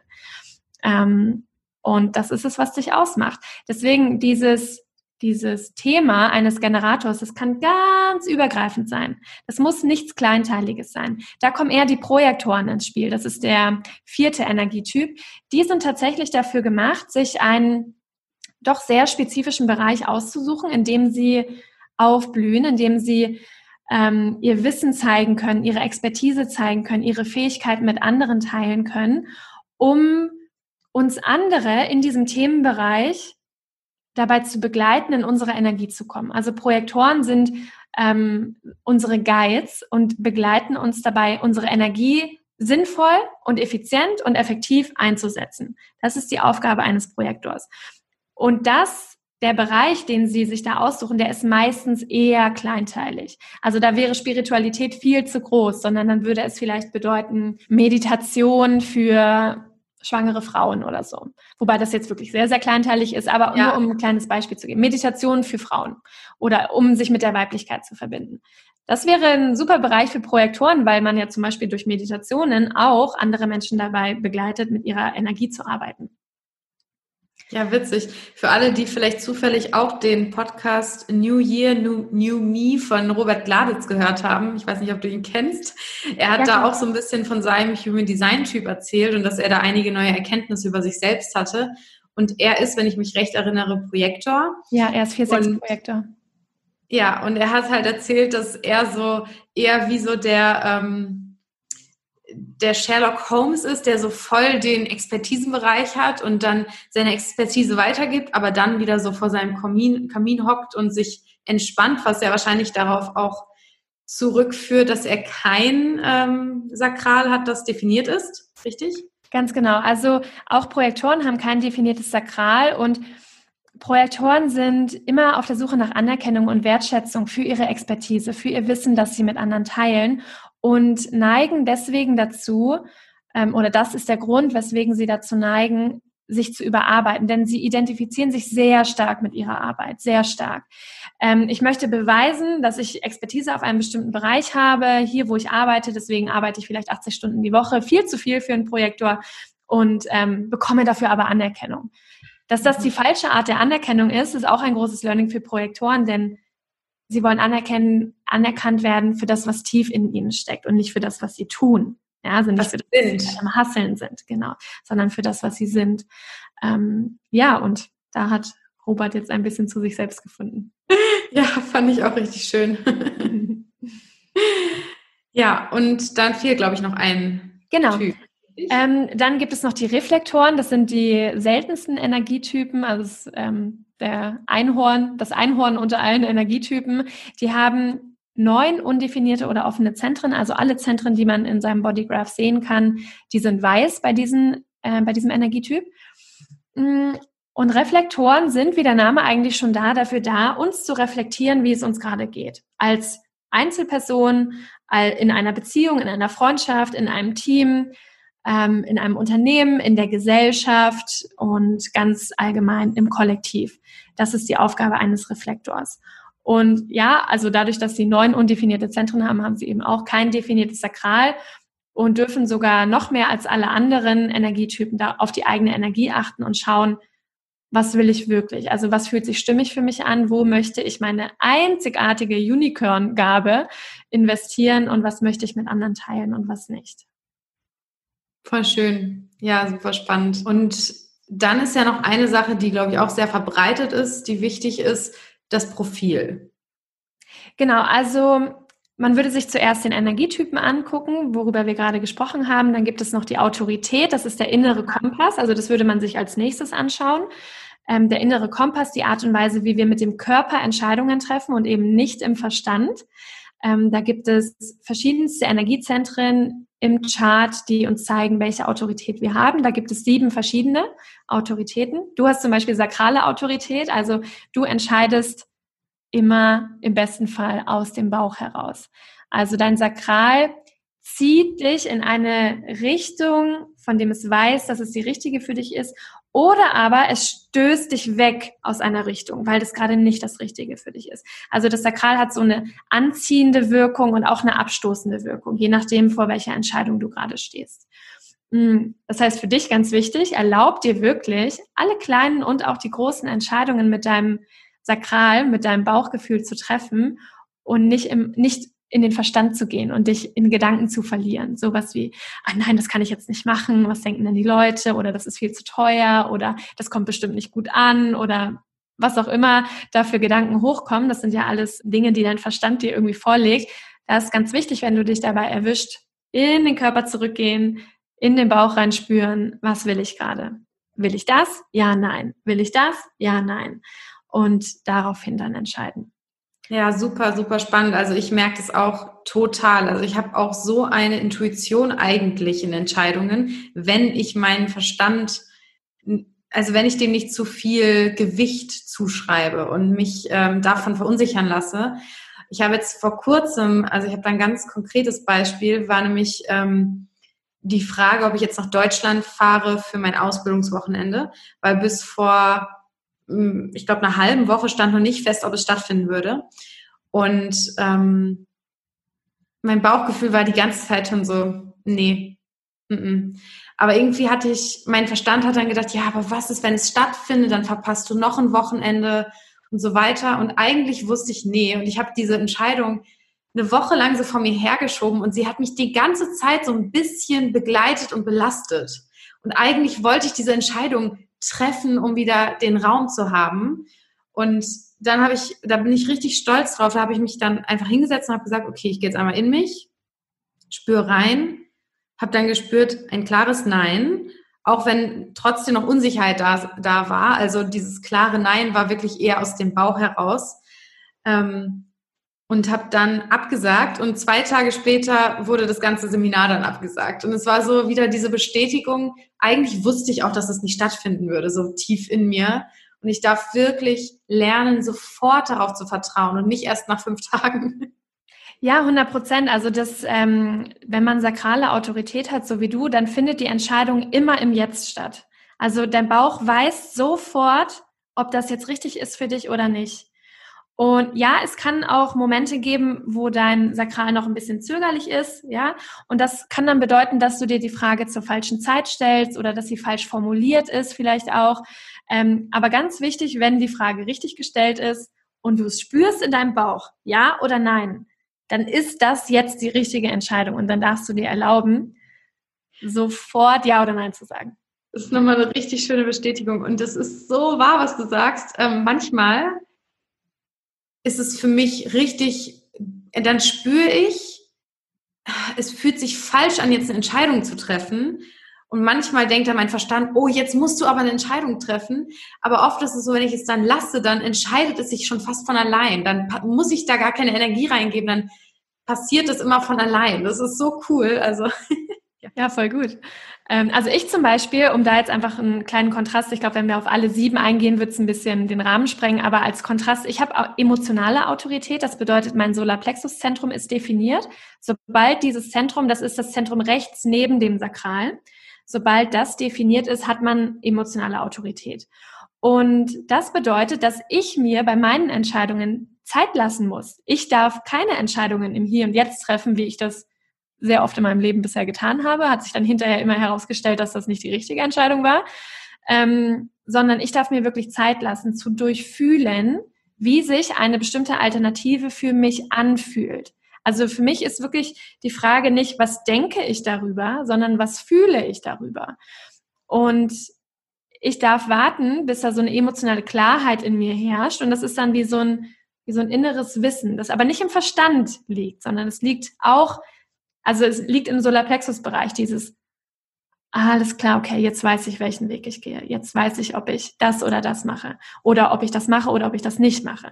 Ähm, und das ist es, was dich ausmacht. Deswegen dieses dieses Thema eines Generators, das kann ganz übergreifend sein. Das muss nichts Kleinteiliges sein. Da kommen eher die Projektoren ins Spiel. Das ist der vierte Energietyp. Die sind tatsächlich dafür gemacht, sich einen doch sehr spezifischen Bereich auszusuchen, in dem sie aufblühen, in dem sie ähm, ihr Wissen zeigen können, ihre Expertise zeigen können, ihre Fähigkeiten mit anderen teilen können, um uns andere in diesem Themenbereich dabei zu begleiten, in unsere Energie zu kommen. Also Projektoren sind ähm, unsere Guides und begleiten uns dabei, unsere Energie sinnvoll und effizient und effektiv einzusetzen. Das ist die Aufgabe eines Projektors. Und das der Bereich, den Sie sich da aussuchen, der ist meistens eher kleinteilig. Also da wäre Spiritualität viel zu groß, sondern dann würde es vielleicht bedeuten Meditation für schwangere Frauen oder so. Wobei das jetzt wirklich sehr, sehr kleinteilig ist, aber ja. nur um ein kleines Beispiel zu geben. Meditation für Frauen oder um sich mit der Weiblichkeit zu verbinden. Das wäre ein super Bereich für Projektoren, weil man ja zum Beispiel durch Meditationen auch andere Menschen dabei begleitet, mit ihrer Energie zu arbeiten. Ja, witzig. Für alle, die vielleicht zufällig auch den Podcast New Year, New, New Me von Robert Gladitz gehört haben. Ich weiß nicht, ob du ihn kennst. Er hat ja, da auch so ein bisschen von seinem Human Design Typ erzählt und dass er da einige neue Erkenntnisse über sich selbst hatte. Und er ist, wenn ich mich recht erinnere, Projektor. Ja, er ist 4 Projektor. Ja, und er hat halt erzählt, dass er so eher wie so der, ähm, der Sherlock Holmes ist, der so voll den Expertisenbereich hat und dann seine Expertise weitergibt, aber dann wieder so vor seinem Kamin, Kamin hockt und sich entspannt, was ja wahrscheinlich darauf auch zurückführt, dass er kein ähm, Sakral hat, das definiert ist, richtig? Ganz genau. Also auch Projektoren haben kein definiertes Sakral und Projektoren sind immer auf der Suche nach Anerkennung und Wertschätzung für ihre Expertise, für ihr Wissen, das sie mit anderen teilen und neigen deswegen dazu, ähm, oder das ist der Grund, weswegen sie dazu neigen, sich zu überarbeiten, denn sie identifizieren sich sehr stark mit ihrer Arbeit, sehr stark. Ähm, ich möchte beweisen, dass ich Expertise auf einem bestimmten Bereich habe, hier wo ich arbeite, deswegen arbeite ich vielleicht 80 Stunden die Woche, viel zu viel für einen Projektor und ähm, bekomme dafür aber Anerkennung. Dass das die falsche Art der Anerkennung ist, ist auch ein großes Learning für Projektoren, denn sie wollen anerkennen, anerkannt werden für das, was tief in ihnen steckt und nicht für das, was sie tun. Ja, also nicht was für das, was sie am Hasseln sind, genau, sondern für das, was sie sind. Ähm, ja, und da hat Robert jetzt ein bisschen zu sich selbst gefunden. Ja, fand ich auch richtig schön. ja, und dann fehlt, glaube ich, noch ein genau. Typ. Ähm, dann gibt es noch die Reflektoren, das sind die seltensten Energietypen, also das, ähm, der Einhorn, das Einhorn unter allen Energietypen. Die haben neun undefinierte oder offene Zentren, also alle Zentren, die man in seinem Bodygraph sehen kann, die sind weiß bei, diesen, äh, bei diesem Energietyp. Mm, und Reflektoren sind, wie der Name eigentlich schon da, dafür da, uns zu reflektieren, wie es uns gerade geht. Als Einzelperson, in einer Beziehung, in einer Freundschaft, in einem Team, ähm, in einem Unternehmen, in der Gesellschaft und ganz allgemein im Kollektiv. Das ist die Aufgabe eines Reflektors. Und ja, also dadurch, dass sie neun undefinierte Zentren haben, haben sie eben auch kein definiertes Sakral und dürfen sogar noch mehr als alle anderen Energietypen da auf die eigene Energie achten und schauen, was will ich wirklich? Also was fühlt sich stimmig für mich an? Wo möchte ich meine einzigartige Unicorn-Gabe investieren und was möchte ich mit anderen teilen und was nicht? Voll schön. Ja, super spannend. Und dann ist ja noch eine Sache, die, glaube ich, auch sehr verbreitet ist, die wichtig ist, das Profil. Genau, also man würde sich zuerst den Energietypen angucken, worüber wir gerade gesprochen haben. Dann gibt es noch die Autorität, das ist der innere Kompass. Also das würde man sich als nächstes anschauen. Ähm, der innere Kompass, die Art und Weise, wie wir mit dem Körper Entscheidungen treffen und eben nicht im Verstand. Ähm, da gibt es verschiedenste Energiezentren im Chart, die uns zeigen, welche Autorität wir haben. Da gibt es sieben verschiedene Autoritäten. Du hast zum Beispiel sakrale Autorität, also du entscheidest immer im besten Fall aus dem Bauch heraus. Also dein Sakral zieht dich in eine Richtung, von dem es weiß, dass es die richtige für dich ist oder aber es stößt dich weg aus einer Richtung, weil das gerade nicht das Richtige für dich ist. Also das Sakral hat so eine anziehende Wirkung und auch eine abstoßende Wirkung, je nachdem, vor welcher Entscheidung du gerade stehst. Hm, das heißt für dich ganz wichtig, erlaub dir wirklich, alle kleinen und auch die großen Entscheidungen mit deinem Sakral, mit deinem Bauchgefühl zu treffen und nicht im, nicht in den Verstand zu gehen und dich in Gedanken zu verlieren. Sowas wie, ah nein, das kann ich jetzt nicht machen, was denken denn die Leute oder das ist viel zu teuer oder das kommt bestimmt nicht gut an oder was auch immer da für Gedanken hochkommen. Das sind ja alles Dinge, die dein Verstand dir irgendwie vorlegt. Da ist ganz wichtig, wenn du dich dabei erwischt, in den Körper zurückgehen, in den Bauch reinspüren, was will ich gerade? Will ich das? Ja, nein. Will ich das? Ja, nein. Und daraufhin dann entscheiden. Ja, super, super spannend. Also ich merke das auch total. Also ich habe auch so eine Intuition eigentlich in Entscheidungen, wenn ich meinen Verstand, also wenn ich dem nicht zu viel Gewicht zuschreibe und mich ähm, davon verunsichern lasse. Ich habe jetzt vor kurzem, also ich habe da ein ganz konkretes Beispiel, war nämlich ähm, die Frage, ob ich jetzt nach Deutschland fahre für mein Ausbildungswochenende, weil bis vor ich glaube, einer halben Woche stand noch nicht fest, ob es stattfinden würde. Und ähm, mein Bauchgefühl war die ganze Zeit schon so, nee. Mm -mm. Aber irgendwie hatte ich, mein Verstand hat dann gedacht, ja, aber was ist, wenn es stattfindet, dann verpasst du noch ein Wochenende und so weiter. Und eigentlich wusste ich, nee. Und ich habe diese Entscheidung eine Woche lang so vor mir hergeschoben und sie hat mich die ganze Zeit so ein bisschen begleitet und belastet. Und eigentlich wollte ich diese Entscheidung treffen, um wieder den Raum zu haben. Und dann habe ich, da bin ich richtig stolz drauf. Da habe ich mich dann einfach hingesetzt und habe gesagt, okay, ich gehe jetzt einmal in mich, spüre rein, habe dann gespürt ein klares Nein, auch wenn trotzdem noch Unsicherheit da, da war. Also dieses klare Nein war wirklich eher aus dem Bauch heraus. Ähm, und habe dann abgesagt und zwei Tage später wurde das ganze Seminar dann abgesagt. Und es war so wieder diese Bestätigung, eigentlich wusste ich auch, dass es nicht stattfinden würde, so tief in mir. Und ich darf wirklich lernen, sofort darauf zu vertrauen und nicht erst nach fünf Tagen. Ja, 100 Prozent. Also das, ähm, wenn man sakrale Autorität hat, so wie du, dann findet die Entscheidung immer im Jetzt statt. Also dein Bauch weiß sofort, ob das jetzt richtig ist für dich oder nicht. Und ja, es kann auch Momente geben, wo dein Sakral noch ein bisschen zögerlich ist, ja. Und das kann dann bedeuten, dass du dir die Frage zur falschen Zeit stellst oder dass sie falsch formuliert ist, vielleicht auch. Ähm, aber ganz wichtig, wenn die Frage richtig gestellt ist und du es spürst in deinem Bauch, ja oder nein, dann ist das jetzt die richtige Entscheidung und dann darfst du dir erlauben, sofort ja oder nein zu sagen. Das ist nochmal eine richtig schöne Bestätigung und das ist so wahr, was du sagst. Ähm, manchmal ist es für mich richtig, dann spüre ich, es fühlt sich falsch an, jetzt eine Entscheidung zu treffen. Und manchmal denkt dann mein Verstand, oh, jetzt musst du aber eine Entscheidung treffen. Aber oft ist es so, wenn ich es dann lasse, dann entscheidet es sich schon fast von allein. Dann muss ich da gar keine Energie reingeben. Dann passiert es immer von allein. Das ist so cool. Also ja, voll gut. Ähm, also ich zum Beispiel, um da jetzt einfach einen kleinen Kontrast, ich glaube, wenn wir auf alle sieben eingehen, wird es ein bisschen den Rahmen sprengen, aber als Kontrast, ich habe emotionale Autorität, das bedeutet, mein Solarplexuszentrum ist definiert. Sobald dieses Zentrum, das ist das Zentrum rechts neben dem Sakral, sobald das definiert ist, hat man emotionale Autorität. Und das bedeutet, dass ich mir bei meinen Entscheidungen Zeit lassen muss. Ich darf keine Entscheidungen im Hier und Jetzt treffen, wie ich das sehr oft in meinem Leben bisher getan habe. Hat sich dann hinterher immer herausgestellt, dass das nicht die richtige Entscheidung war. Ähm, sondern ich darf mir wirklich Zeit lassen zu durchfühlen, wie sich eine bestimmte Alternative für mich anfühlt. Also für mich ist wirklich die Frage nicht, was denke ich darüber, sondern was fühle ich darüber. Und ich darf warten, bis da so eine emotionale Klarheit in mir herrscht. Und das ist dann wie so ein, wie so ein inneres Wissen, das aber nicht im Verstand liegt, sondern es liegt auch also es liegt im Solarplexus-Bereich, dieses, alles klar, okay, jetzt weiß ich, welchen Weg ich gehe. Jetzt weiß ich, ob ich das oder das mache. Oder ob ich das mache oder ob ich das nicht mache.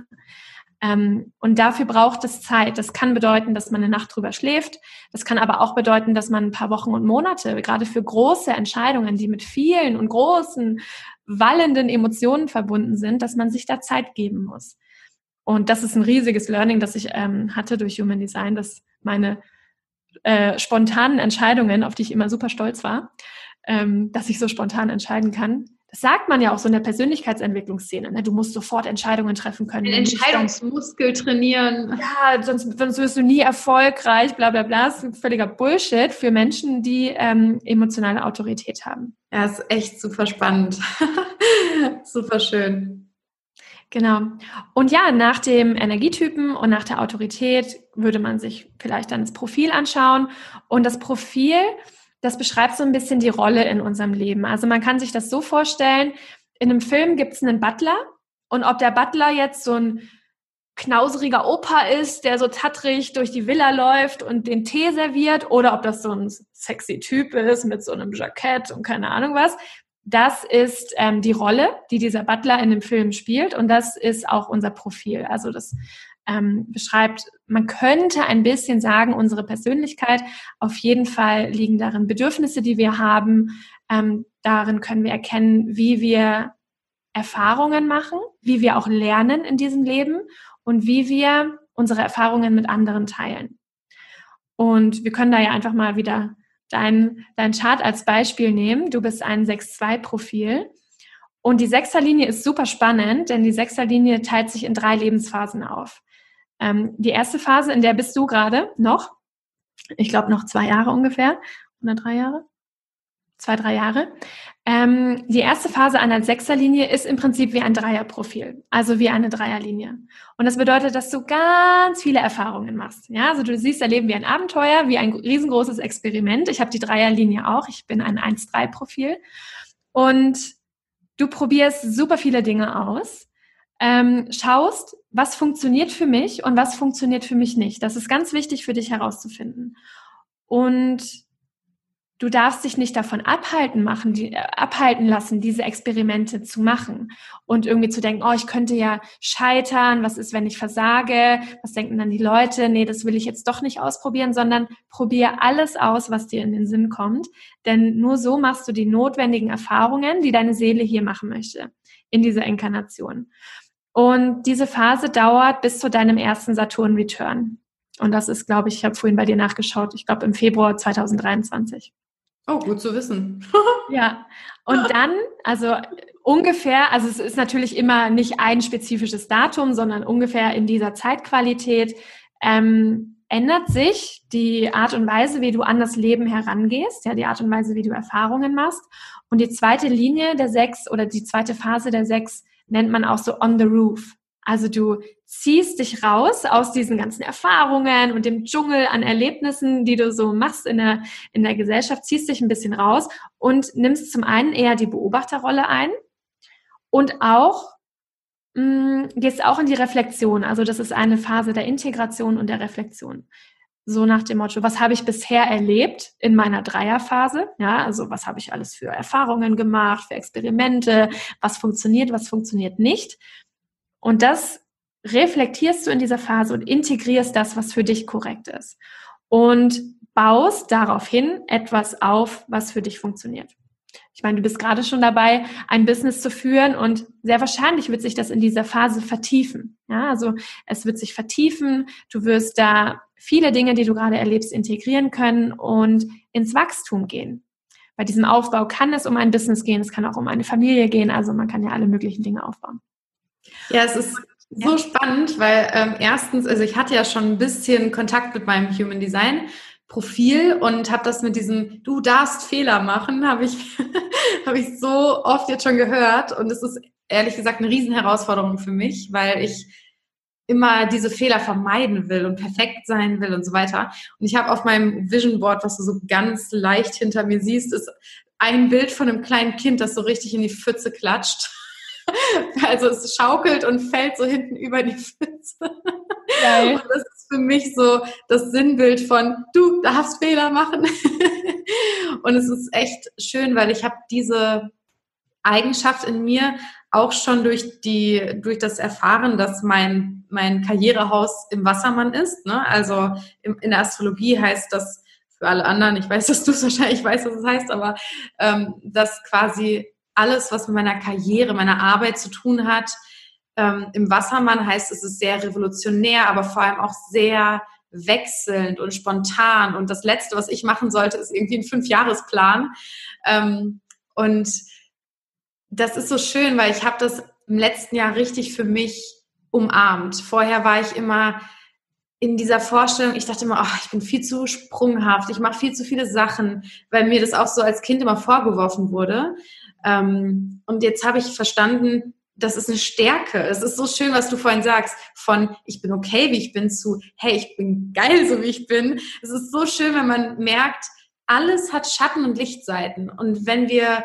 Ähm, und dafür braucht es Zeit. Das kann bedeuten, dass man eine Nacht drüber schläft. Das kann aber auch bedeuten, dass man ein paar Wochen und Monate, gerade für große Entscheidungen, die mit vielen und großen, wallenden Emotionen verbunden sind, dass man sich da Zeit geben muss. Und das ist ein riesiges Learning, das ich ähm, hatte durch Human Design, dass meine äh, spontanen Entscheidungen, auf die ich immer super stolz war, ähm, dass ich so spontan entscheiden kann. Das sagt man ja auch so in der Persönlichkeitsentwicklungsszene. Ne? Du musst sofort Entscheidungen treffen können. Den Entscheidungsmuskel trainieren. Ja, sonst, sonst wirst du nie erfolgreich, bla bla bla. Das ist völliger Bullshit für Menschen, die ähm, emotionale Autorität haben. Ja, ist echt super spannend. super schön. Genau. Und ja, nach dem Energietypen und nach der Autorität würde man sich vielleicht dann das Profil anschauen. Und das Profil, das beschreibt so ein bisschen die Rolle in unserem Leben. Also man kann sich das so vorstellen, in einem Film gibt es einen Butler und ob der Butler jetzt so ein knauseriger Opa ist, der so tattrig durch die Villa läuft und den Tee serviert oder ob das so ein sexy Typ ist mit so einem Jackett und keine Ahnung was, das ist ähm, die Rolle, die dieser Butler in dem Film spielt und das ist auch unser Profil. Also das ähm, beschreibt, man könnte ein bisschen sagen, unsere Persönlichkeit. Auf jeden Fall liegen darin Bedürfnisse, die wir haben. Ähm, darin können wir erkennen, wie wir Erfahrungen machen, wie wir auch lernen in diesem Leben und wie wir unsere Erfahrungen mit anderen teilen. Und wir können da ja einfach mal wieder dein, dein Chart als Beispiel nehmen. Du bist ein 6-2-Profil. Und die Sechserlinie ist super spannend, denn die Sechserlinie teilt sich in drei Lebensphasen auf. Ähm, die erste Phase, in der bist du gerade noch, ich glaube noch zwei Jahre ungefähr, oder drei Jahre, zwei, drei Jahre. Ähm, die erste Phase einer Sechserlinie ist im Prinzip wie ein Dreierprofil, also wie eine Dreierlinie. Und das bedeutet, dass du ganz viele Erfahrungen machst. Ja, also du siehst dein Leben wie ein Abenteuer, wie ein riesengroßes Experiment. Ich habe die Dreierlinie auch. Ich bin ein 1-3-Profil. Und du probierst super viele Dinge aus, ähm, schaust, was funktioniert für mich und was funktioniert für mich nicht. Das ist ganz wichtig für dich herauszufinden. Und du darfst dich nicht davon abhalten machen, die, äh, abhalten lassen, diese Experimente zu machen und irgendwie zu denken, oh, ich könnte ja scheitern, was ist, wenn ich versage, was denken dann die Leute, nee, das will ich jetzt doch nicht ausprobieren, sondern probier alles aus, was dir in den Sinn kommt, denn nur so machst du die notwendigen Erfahrungen, die deine Seele hier machen möchte in dieser Inkarnation. Und diese Phase dauert bis zu deinem ersten Saturn-Return. Und das ist, glaube ich, ich habe vorhin bei dir nachgeschaut, ich glaube im Februar 2023. Oh, gut zu wissen. ja. Und dann, also ungefähr, also es ist natürlich immer nicht ein spezifisches Datum, sondern ungefähr in dieser Zeitqualität ähm, ändert sich die Art und Weise, wie du an das Leben herangehst, ja, die Art und Weise, wie du Erfahrungen machst. Und die zweite Linie der sechs oder die zweite Phase der sechs nennt man auch so on the roof. Also du ziehst dich raus aus diesen ganzen Erfahrungen und dem Dschungel an Erlebnissen, die du so machst in der, in der Gesellschaft, ziehst dich ein bisschen raus und nimmst zum einen eher die Beobachterrolle ein und auch mh, mm, gehst auch in die Reflexion. Also das ist eine Phase der Integration und der Reflexion. So nach dem Motto, was habe ich bisher erlebt in meiner Dreierphase? Ja, also was habe ich alles für Erfahrungen gemacht, für Experimente, was funktioniert, was funktioniert nicht. Und das reflektierst du in dieser Phase und integrierst das, was für dich korrekt ist. Und baust daraufhin etwas auf, was für dich funktioniert. Ich meine, du bist gerade schon dabei, ein Business zu führen und sehr wahrscheinlich wird sich das in dieser Phase vertiefen. Ja, also es wird sich vertiefen. Du wirst da viele Dinge, die du gerade erlebst, integrieren können und ins Wachstum gehen. Bei diesem Aufbau kann es um ein Business gehen, es kann auch um eine Familie gehen. Also man kann ja alle möglichen Dinge aufbauen. Ja, es ist so ja. spannend, weil ähm, erstens, also ich hatte ja schon ein bisschen Kontakt mit meinem Human Design Profil und habe das mit diesem du darfst Fehler machen, habe ich habe ich so oft jetzt schon gehört und es ist ehrlich gesagt eine Riesenherausforderung für mich, weil ich immer diese Fehler vermeiden will und perfekt sein will und so weiter. Und ich habe auf meinem Vision Board, was du so ganz leicht hinter mir siehst, ist ein Bild von einem kleinen Kind, das so richtig in die Pfütze klatscht. Also es schaukelt und fällt so hinten über die Pfütze. Geil. Und das ist für mich so das Sinnbild von, du darfst Fehler machen. Und es ist echt schön, weil ich habe diese Eigenschaft in mir auch schon durch die durch das Erfahren, dass mein mein Karrierehaus im Wassermann ist. Ne? Also im, in der Astrologie heißt das für alle anderen. Ich weiß, dass du es wahrscheinlich weißt, was es heißt, aber ähm, dass quasi alles, was mit meiner Karriere, meiner Arbeit zu tun hat, ähm, im Wassermann heißt es ist sehr revolutionär, aber vor allem auch sehr wechselnd und spontan. Und das Letzte, was ich machen sollte, ist irgendwie ein Fünfjahresplan. Ähm, und das ist so schön, weil ich habe das im letzten Jahr richtig für mich umarmt. Vorher war ich immer in dieser Vorstellung, ich dachte immer, oh, ich bin viel zu sprunghaft, ich mache viel zu viele Sachen, weil mir das auch so als Kind immer vorgeworfen wurde. Ähm, und jetzt habe ich verstanden, das ist eine Stärke. Es ist so schön, was du vorhin sagst, von ich bin okay, wie ich bin, zu hey, ich bin geil, so wie ich bin. Es ist so schön, wenn man merkt, alles hat Schatten- und Lichtseiten. Und wenn wir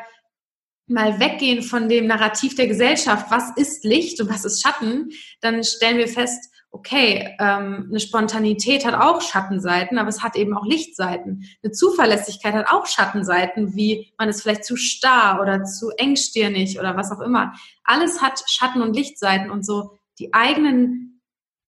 mal weggehen von dem Narrativ der Gesellschaft, was ist Licht und was ist Schatten, dann stellen wir fest, okay, ähm, eine Spontanität hat auch Schattenseiten, aber es hat eben auch Lichtseiten. Eine Zuverlässigkeit hat auch Schattenseiten, wie man ist vielleicht zu starr oder zu engstirnig oder was auch immer. Alles hat Schatten- und Lichtseiten und so die eigenen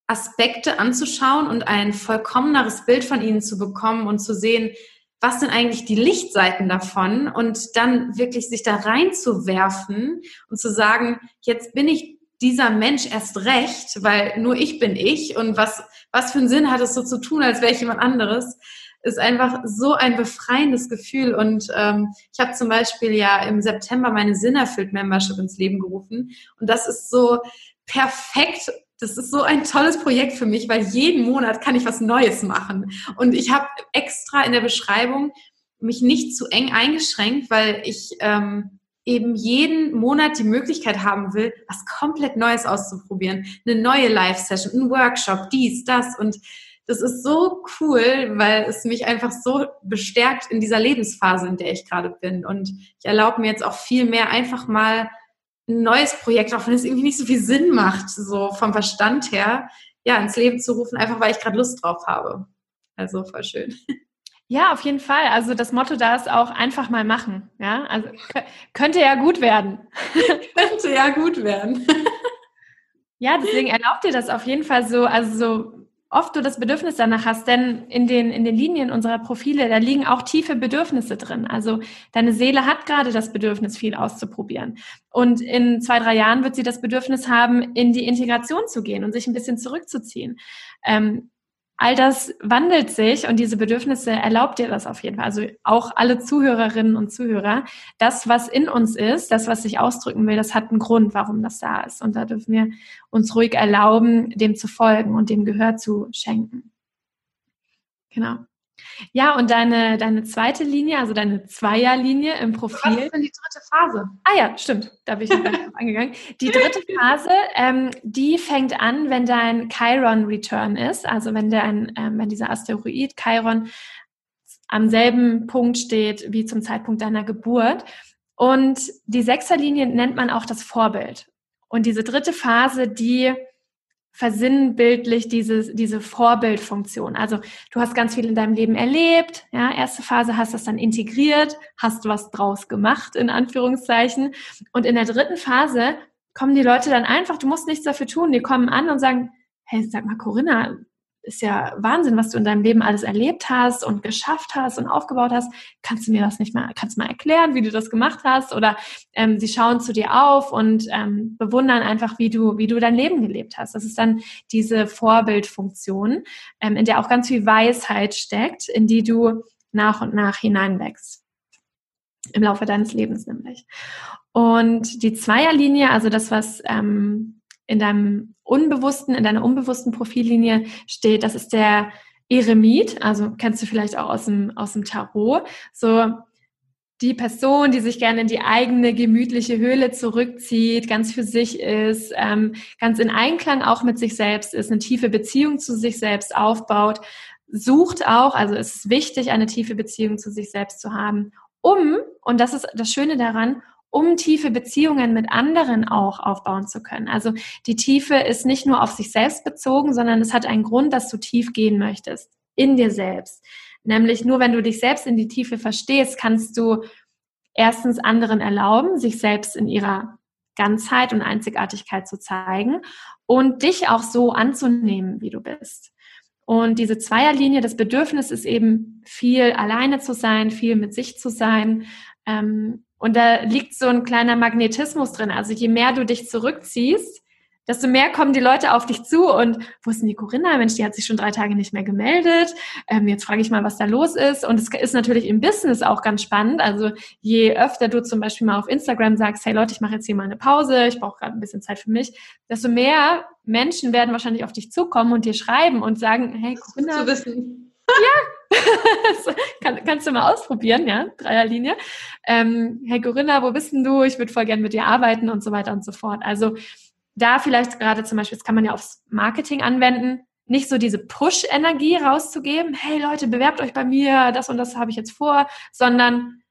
Aspekte anzuschauen und ein vollkommeneres Bild von ihnen zu bekommen und zu sehen, was sind eigentlich die Lichtseiten davon und dann wirklich sich da reinzuwerfen und zu sagen, jetzt bin ich dieser Mensch erst recht, weil nur ich bin ich und was, was für einen Sinn hat es so zu tun, als wäre ich jemand anderes, ist einfach so ein befreiendes Gefühl. Und ähm, ich habe zum Beispiel ja im September meine Sinnerfüllt Membership ins Leben gerufen und das ist so perfekt. Das ist so ein tolles Projekt für mich, weil jeden Monat kann ich was Neues machen. Und ich habe extra in der Beschreibung mich nicht zu eng eingeschränkt, weil ich ähm, eben jeden Monat die Möglichkeit haben will, was komplett Neues auszuprobieren. Eine neue Live-Session, ein Workshop, dies, das. Und das ist so cool, weil es mich einfach so bestärkt in dieser Lebensphase, in der ich gerade bin. Und ich erlaube mir jetzt auch viel mehr einfach mal ein neues Projekt, auch wenn es irgendwie nicht so viel Sinn macht, so vom Verstand her, ja, ins Leben zu rufen, einfach weil ich gerade Lust drauf habe. Also voll schön. Ja, auf jeden Fall. Also das Motto da ist auch einfach mal machen. Ja, also könnte ja gut werden. könnte ja gut werden. ja, deswegen erlaubt dir das auf jeden Fall so, also so oft du das Bedürfnis danach hast, denn in den, in den Linien unserer Profile, da liegen auch tiefe Bedürfnisse drin. Also deine Seele hat gerade das Bedürfnis, viel auszuprobieren. Und in zwei, drei Jahren wird sie das Bedürfnis haben, in die Integration zu gehen und sich ein bisschen zurückzuziehen. Ähm, all das wandelt sich und diese Bedürfnisse erlaubt dir das auf jeden Fall. Also auch alle Zuhörerinnen und Zuhörer, das, was in uns ist, das, was sich ausdrücken will, das hat einen Grund, warum das da ist. Und da dürfen wir uns ruhig erlauben, dem zu folgen und dem Gehör zu schenken. Genau. Ja, und deine, deine zweite Linie, also deine Zweierlinie im Profil. Was ist denn die dritte Phase? Ah ja, stimmt. Da bin ich noch angegangen. Die dritte Phase, ähm, die fängt an, wenn dein Chiron-Return ist, also wenn, der ähm, wenn dieser Asteroid Chiron am selben Punkt steht wie zum Zeitpunkt deiner Geburt. Und die Sechserlinie nennt man auch das Vorbild. Und diese dritte Phase, die versinnbildlich diese, diese Vorbildfunktion. Also du hast ganz viel in deinem Leben erlebt, ja, erste Phase hast das dann integriert, hast was draus gemacht, in Anführungszeichen. Und in der dritten Phase kommen die Leute dann einfach, du musst nichts dafür tun, die kommen an und sagen, hey, sag mal, Corinna, ist ja Wahnsinn, was du in deinem Leben alles erlebt hast und geschafft hast und aufgebaut hast. Kannst du mir das nicht mal, kannst du mal erklären, wie du das gemacht hast? Oder ähm, sie schauen zu dir auf und ähm, bewundern einfach, wie du, wie du dein Leben gelebt hast. Das ist dann diese Vorbildfunktion, ähm, in der auch ganz viel Weisheit steckt, in die du nach und nach hineinwächst. Im Laufe deines Lebens nämlich. Und die Zweierlinie, also das, was ähm, in deinem unbewussten, in deiner unbewussten Profillinie steht, das ist der Eremit, also kennst du vielleicht auch aus dem, aus dem Tarot, so die Person, die sich gerne in die eigene gemütliche Höhle zurückzieht, ganz für sich ist, ähm, ganz in Einklang auch mit sich selbst ist, eine tiefe Beziehung zu sich selbst aufbaut, sucht auch, also es ist wichtig, eine tiefe Beziehung zu sich selbst zu haben, um, und das ist das Schöne daran, um tiefe Beziehungen mit anderen auch aufbauen zu können. Also die Tiefe ist nicht nur auf sich selbst bezogen, sondern es hat einen Grund, dass du tief gehen möchtest in dir selbst. Nämlich nur wenn du dich selbst in die Tiefe verstehst, kannst du erstens anderen erlauben, sich selbst in ihrer Ganzheit und Einzigartigkeit zu zeigen und dich auch so anzunehmen, wie du bist. Und diese Zweierlinie, das Bedürfnis ist eben viel alleine zu sein, viel mit sich zu sein, ähm, und da liegt so ein kleiner Magnetismus drin. Also je mehr du dich zurückziehst, desto mehr kommen die Leute auf dich zu und wo ist denn die Corinna? Mensch, die hat sich schon drei Tage nicht mehr gemeldet. Ähm, jetzt frage ich mal, was da los ist. Und es ist natürlich im Business auch ganz spannend. Also je öfter du zum Beispiel mal auf Instagram sagst, hey Leute, ich mache jetzt hier mal eine Pause, ich brauche gerade ein bisschen Zeit für mich, desto mehr Menschen werden wahrscheinlich auf dich zukommen und dir schreiben und sagen, hey Corinna. Zu wissen. Ja, Kann, kannst du mal ausprobieren, ja, Dreierlinie. Ähm, hey Corinna, wo bist denn du? Ich würde voll gern mit dir arbeiten und so weiter und so fort. Also da vielleicht gerade zum Beispiel, das kann man ja aufs Marketing anwenden, nicht so diese Push-Energie rauszugeben, hey Leute, bewerbt euch bei mir, das und das habe ich jetzt vor, sondern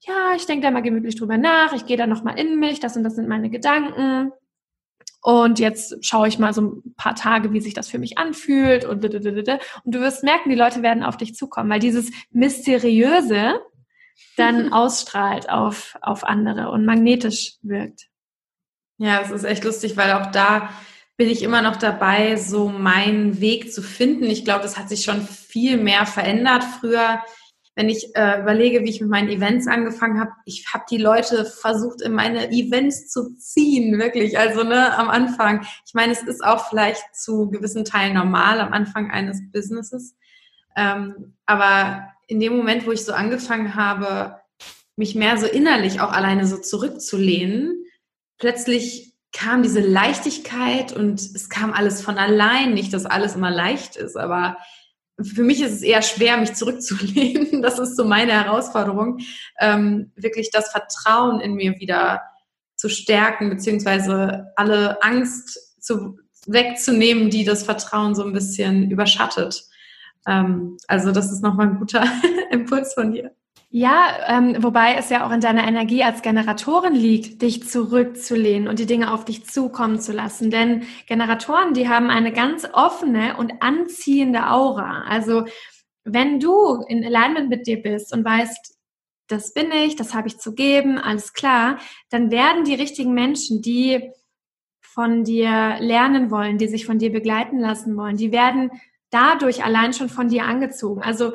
ja, ich denke da mal gemütlich drüber nach, ich gehe da nochmal in mich, das und das sind meine Gedanken, und jetzt schaue ich mal so ein paar Tage, wie sich das für mich anfühlt und und du wirst merken, die Leute werden auf dich zukommen, weil dieses mysteriöse dann ausstrahlt auf auf andere und magnetisch wirkt. Ja, es ist echt lustig, weil auch da bin ich immer noch dabei, so meinen Weg zu finden. Ich glaube, das hat sich schon viel mehr verändert. Früher wenn ich äh, überlege, wie ich mit meinen Events angefangen habe, ich habe die Leute versucht, in meine Events zu ziehen, wirklich. Also ne, am Anfang. Ich meine, es ist auch vielleicht zu gewissen Teilen normal am Anfang eines Businesses. Ähm, aber in dem Moment, wo ich so angefangen habe, mich mehr so innerlich auch alleine so zurückzulehnen, plötzlich kam diese Leichtigkeit und es kam alles von allein. Nicht, dass alles immer leicht ist, aber für mich ist es eher schwer, mich zurückzulehnen. Das ist so meine Herausforderung, ähm, wirklich das Vertrauen in mir wieder zu stärken, beziehungsweise alle Angst zu, wegzunehmen, die das Vertrauen so ein bisschen überschattet. Ähm, also das ist nochmal ein guter Impuls von dir. Ja, ähm, wobei es ja auch in deiner Energie als Generatorin liegt, dich zurückzulehnen und die Dinge auf dich zukommen zu lassen. Denn Generatoren, die haben eine ganz offene und anziehende Aura. Also wenn du in Alignment mit dir bist und weißt, das bin ich, das habe ich zu geben, alles klar, dann werden die richtigen Menschen, die von dir lernen wollen, die sich von dir begleiten lassen wollen, die werden dadurch allein schon von dir angezogen. Also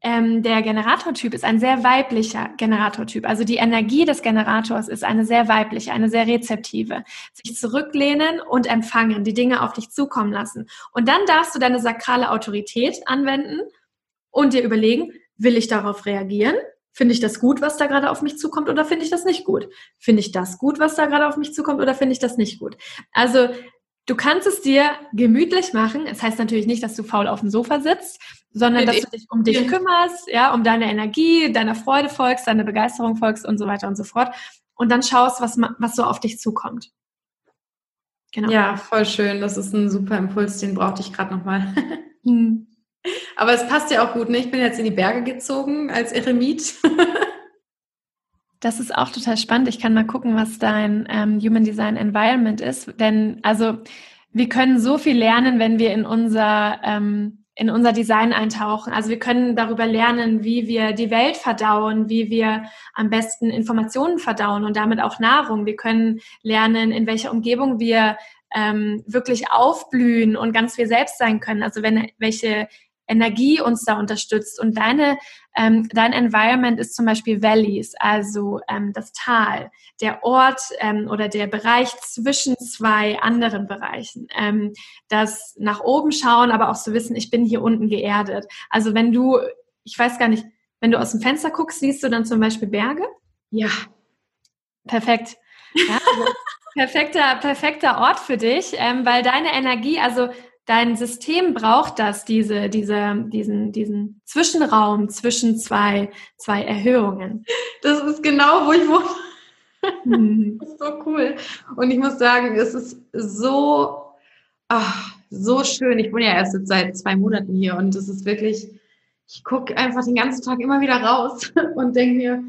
ähm, der Generatortyp ist ein sehr weiblicher Generatortyp. Also die Energie des Generators ist eine sehr weibliche, eine sehr rezeptive. Sich zurücklehnen und empfangen, die Dinge auf dich zukommen lassen. Und dann darfst du deine sakrale Autorität anwenden und dir überlegen, will ich darauf reagieren? Finde ich das gut, was da gerade auf mich zukommt oder finde ich das nicht gut? Finde ich das gut, was da gerade auf mich zukommt oder finde ich das nicht gut? Also du kannst es dir gemütlich machen. Es das heißt natürlich nicht, dass du faul auf dem Sofa sitzt, sondern dass du dich um dich kümmerst, ja, um deine Energie, deiner Freude folgst, deiner Begeisterung folgst und so weiter und so fort. Und dann schaust, was, was so auf dich zukommt. Genau. Ja, voll schön. Das ist ein super Impuls, den brauchte ich gerade nochmal. hm. Aber es passt ja auch gut, ne? Ich bin jetzt in die Berge gezogen als Eremit. Das ist auch total spannend. Ich kann mal gucken, was dein ähm, Human Design Environment ist. Denn also wir können so viel lernen, wenn wir in unser ähm, in unser Design eintauchen. Also wir können darüber lernen, wie wir die Welt verdauen, wie wir am besten Informationen verdauen und damit auch Nahrung. Wir können lernen, in welcher Umgebung wir ähm, wirklich aufblühen und ganz wir selbst sein können. Also wenn welche Energie uns da unterstützt. Und deine, ähm, dein Environment ist zum Beispiel Valleys, also ähm, das Tal, der Ort ähm, oder der Bereich zwischen zwei anderen Bereichen. Ähm, das nach oben schauen, aber auch zu so wissen, ich bin hier unten geerdet. Also wenn du, ich weiß gar nicht, wenn du aus dem Fenster guckst, siehst du dann zum Beispiel Berge? Ja. Perfekt. Ja, also perfekter, perfekter Ort für dich, ähm, weil deine Energie, also dein System braucht das, diese, diese, diesen, diesen Zwischenraum zwischen zwei, zwei Erhöhungen. Das ist genau, wo ich wohne. Mhm. Das ist so cool. Und ich muss sagen, es ist so, ach, so schön. Ich wohne ja erst seit zwei Monaten hier und es ist wirklich, ich gucke einfach den ganzen Tag immer wieder raus und denke mir,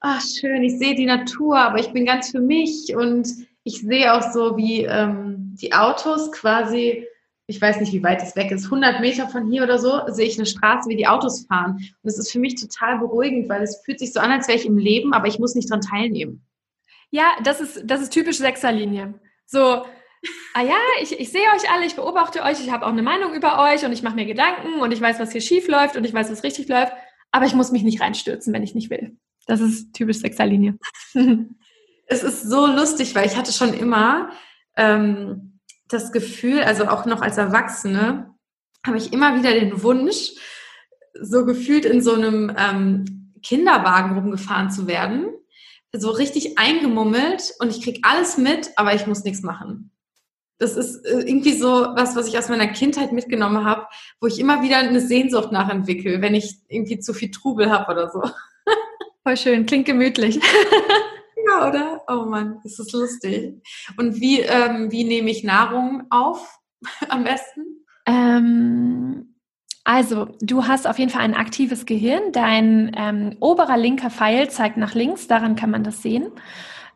ach schön, ich sehe die Natur, aber ich bin ganz für mich und ich sehe auch so, wie ähm, die Autos quasi ich weiß nicht, wie weit es weg ist, 100 Meter von hier oder so, sehe ich eine Straße, wie die Autos fahren. Und es ist für mich total beruhigend, weil es fühlt sich so an, als wäre ich im Leben, aber ich muss nicht dran teilnehmen. Ja, das ist, das ist typisch Sechserlinie. So, ah ja, ich, ich sehe euch alle, ich beobachte euch, ich habe auch eine Meinung über euch und ich mache mir Gedanken und ich weiß, was hier schief läuft und ich weiß, was richtig läuft, aber ich muss mich nicht reinstürzen, wenn ich nicht will. Das ist typisch Sechserlinie. es ist so lustig, weil ich hatte schon immer ähm, das Gefühl, also auch noch als Erwachsene, habe ich immer wieder den Wunsch, so gefühlt in so einem ähm, Kinderwagen rumgefahren zu werden, so richtig eingemummelt und ich kriege alles mit, aber ich muss nichts machen. Das ist äh, irgendwie so was, was ich aus meiner Kindheit mitgenommen habe, wo ich immer wieder eine Sehnsucht nachentwickle, wenn ich irgendwie zu viel Trubel habe oder so. Voll schön, klingt gemütlich. Ja, oder? Oh Mann, ist das lustig. Und wie, ähm, wie nehme ich Nahrung auf am besten? Ähm, also, du hast auf jeden Fall ein aktives Gehirn. Dein ähm, oberer linker Pfeil zeigt nach links, daran kann man das sehen.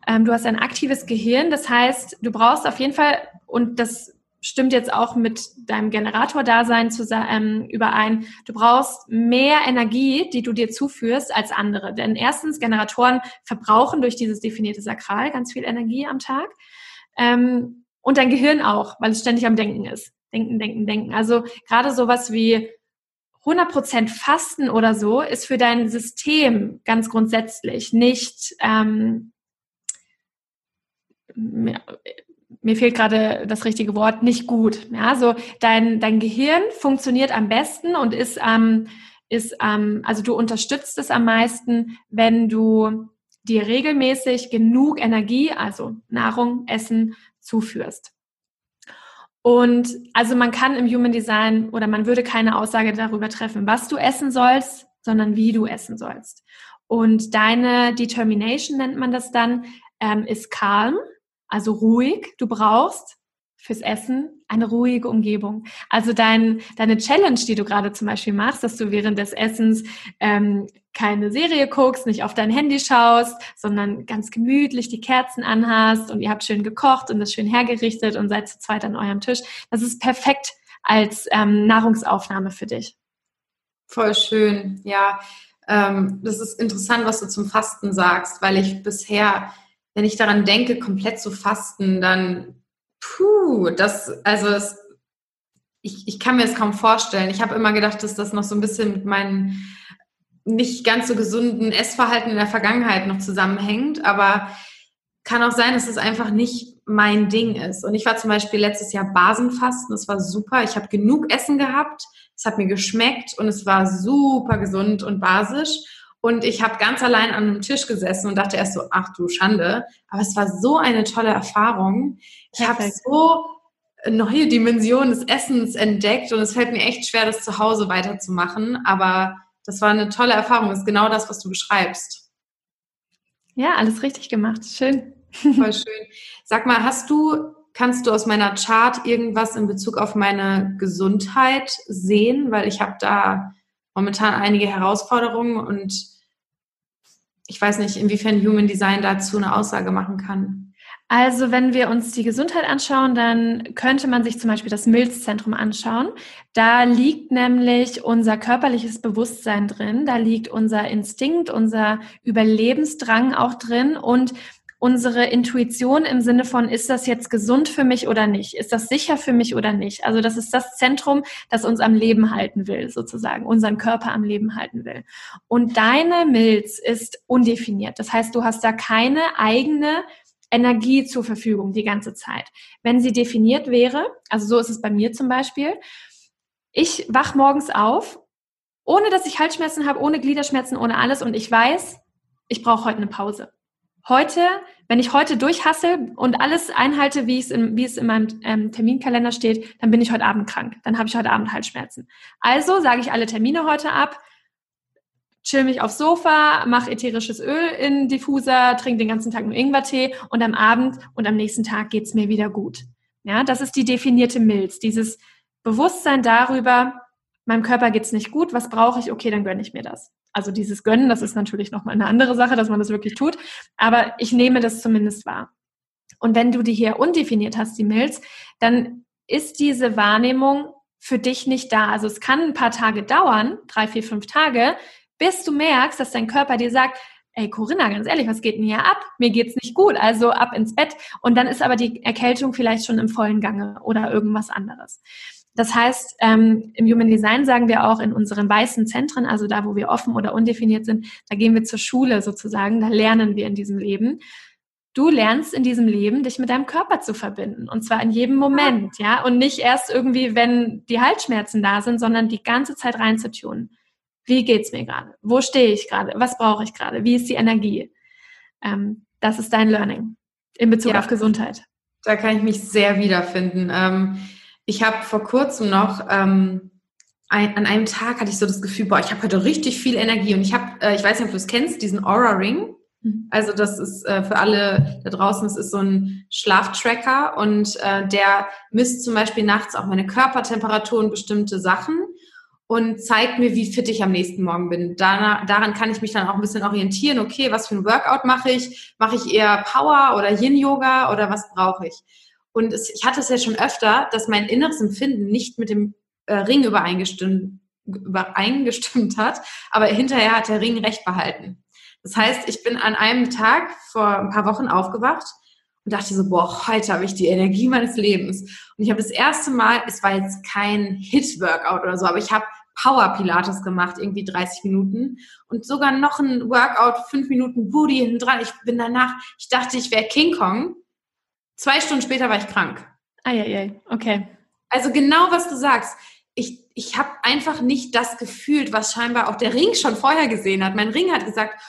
Ähm, du hast ein aktives Gehirn, das heißt, du brauchst auf jeden Fall, und das stimmt jetzt auch mit deinem Generator-Dasein ähm, überein. Du brauchst mehr Energie, die du dir zuführst, als andere. Denn erstens, Generatoren verbrauchen durch dieses definierte Sakral ganz viel Energie am Tag. Ähm, und dein Gehirn auch, weil es ständig am Denken ist. Denken, denken, denken. Also gerade sowas wie 100% Fasten oder so ist für dein System ganz grundsätzlich nicht ähm, mir fehlt gerade das richtige Wort, nicht gut. Ja, so dein, dein Gehirn funktioniert am besten und ist am, ist am, also du unterstützt es am meisten, wenn du dir regelmäßig genug Energie, also Nahrung, Essen zuführst. Und also man kann im Human Design oder man würde keine Aussage darüber treffen, was du essen sollst, sondern wie du essen sollst. Und deine Determination nennt man das dann, ähm, ist calm, also ruhig. Du brauchst fürs Essen eine ruhige Umgebung. Also dein, deine Challenge, die du gerade zum Beispiel machst, dass du während des Essens ähm, keine Serie guckst, nicht auf dein Handy schaust, sondern ganz gemütlich die Kerzen anhast und ihr habt schön gekocht und das schön hergerichtet und seid zu zweit an eurem Tisch. Das ist perfekt als ähm, Nahrungsaufnahme für dich. Voll schön, ja. Ähm, das ist interessant, was du zum Fasten sagst, weil ich bisher wenn ich daran denke, komplett zu fasten, dann, puh, das, also es, ich, ich kann mir das kaum vorstellen. Ich habe immer gedacht, dass das noch so ein bisschen mit meinen nicht ganz so gesunden Essverhalten in der Vergangenheit noch zusammenhängt, aber kann auch sein, dass es einfach nicht mein Ding ist. Und ich war zum Beispiel letztes Jahr Basenfasten, das war super. Ich habe genug Essen gehabt, es hat mir geschmeckt und es war super gesund und basisch. Und ich habe ganz allein an einem Tisch gesessen und dachte erst so, ach du Schande. Aber es war so eine tolle Erfahrung. Ich habe so neue Dimensionen des Essens entdeckt und es fällt mir echt schwer, das zu Hause weiterzumachen. Aber das war eine tolle Erfahrung. Das ist genau das, was du beschreibst. Ja, alles richtig gemacht. Schön. Voll schön. Sag mal, hast du, kannst du aus meiner Chart irgendwas in Bezug auf meine Gesundheit sehen? Weil ich habe da momentan einige Herausforderungen und ich weiß nicht, inwiefern Human Design dazu eine Aussage machen kann. Also wenn wir uns die Gesundheit anschauen, dann könnte man sich zum Beispiel das Milzzentrum anschauen. Da liegt nämlich unser körperliches Bewusstsein drin, da liegt unser Instinkt, unser Überlebensdrang auch drin und unsere Intuition im Sinne von, ist das jetzt gesund für mich oder nicht? Ist das sicher für mich oder nicht? Also das ist das Zentrum, das uns am Leben halten will, sozusagen, unseren Körper am Leben halten will. Und deine Milz ist undefiniert. Das heißt, du hast da keine eigene Energie zur Verfügung die ganze Zeit. Wenn sie definiert wäre, also so ist es bei mir zum Beispiel, ich wach morgens auf, ohne dass ich Halsschmerzen habe, ohne Gliederschmerzen, ohne alles und ich weiß, ich brauche heute eine Pause. Heute, wenn ich heute durchhasse und alles einhalte, wie es in, wie es in meinem ähm, Terminkalender steht, dann bin ich heute Abend krank. Dann habe ich heute Abend Halsschmerzen. Also sage ich alle Termine heute ab, chill mich aufs Sofa, mach ätherisches Öl in Diffuser, trinke den ganzen Tag nur Ingwertee und am Abend und am nächsten Tag geht's mir wieder gut. Ja, das ist die definierte Milz, dieses Bewusstsein darüber, meinem Körper geht's nicht gut, was brauche ich? Okay, dann gönne ich mir das. Also dieses Gönnen, das ist natürlich nochmal eine andere Sache, dass man das wirklich tut, aber ich nehme das zumindest wahr. Und wenn du die hier undefiniert hast, die Milz, dann ist diese Wahrnehmung für dich nicht da. Also es kann ein paar Tage dauern, drei, vier, fünf Tage, bis du merkst, dass dein Körper dir sagt, ey Corinna, ganz ehrlich, was geht denn hier ab? Mir geht's nicht gut, also ab ins Bett. Und dann ist aber die Erkältung vielleicht schon im vollen Gange oder irgendwas anderes. Das heißt, ähm, im Human Design sagen wir auch in unseren weißen Zentren, also da, wo wir offen oder undefiniert sind, da gehen wir zur Schule sozusagen, da lernen wir in diesem Leben. Du lernst in diesem Leben, dich mit deinem Körper zu verbinden. Und zwar in jedem Moment, ja. Und nicht erst irgendwie, wenn die Halsschmerzen da sind, sondern die ganze Zeit reinzutunen. Wie geht's mir gerade? Wo stehe ich gerade? Was brauche ich gerade? Wie ist die Energie? Ähm, das ist dein Learning in Bezug ja, auf Gesundheit. Da kann ich mich sehr wiederfinden. Ähm, ich habe vor kurzem noch ähm, ein, an einem Tag hatte ich so das Gefühl, boah, ich habe heute richtig viel Energie und ich habe, äh, ich weiß nicht, ob du es kennst, diesen Aura Ring. Mhm. Also das ist äh, für alle da draußen, es ist so ein Schlaftracker und äh, der misst zum Beispiel nachts auch meine Körpertemperatur und bestimmte Sachen und zeigt mir, wie fit ich am nächsten Morgen bin. Daran, daran kann ich mich dann auch ein bisschen orientieren. Okay, was für ein Workout mache ich? Mache ich eher Power oder Yin-Yoga oder was brauche ich? Und es, ich hatte es ja schon öfter, dass mein inneres Empfinden nicht mit dem äh, Ring übereingestimmt, übereingestimmt hat, aber hinterher hat der Ring recht behalten. Das heißt, ich bin an einem Tag vor ein paar Wochen aufgewacht und dachte so, boah, heute habe ich die Energie meines Lebens. Und ich habe das erste Mal, es war jetzt kein Hit-Workout oder so, aber ich habe Power Pilates gemacht, irgendwie 30 Minuten und sogar noch ein Workout, fünf Minuten Booty hinten dran. Ich bin danach, ich dachte, ich wäre King Kong. Zwei Stunden später war ich krank. Eieiei, okay. Also genau, was du sagst. Ich, ich habe einfach nicht das gefühlt, was scheinbar auch der Ring schon vorher gesehen hat. Mein Ring hat gesagt,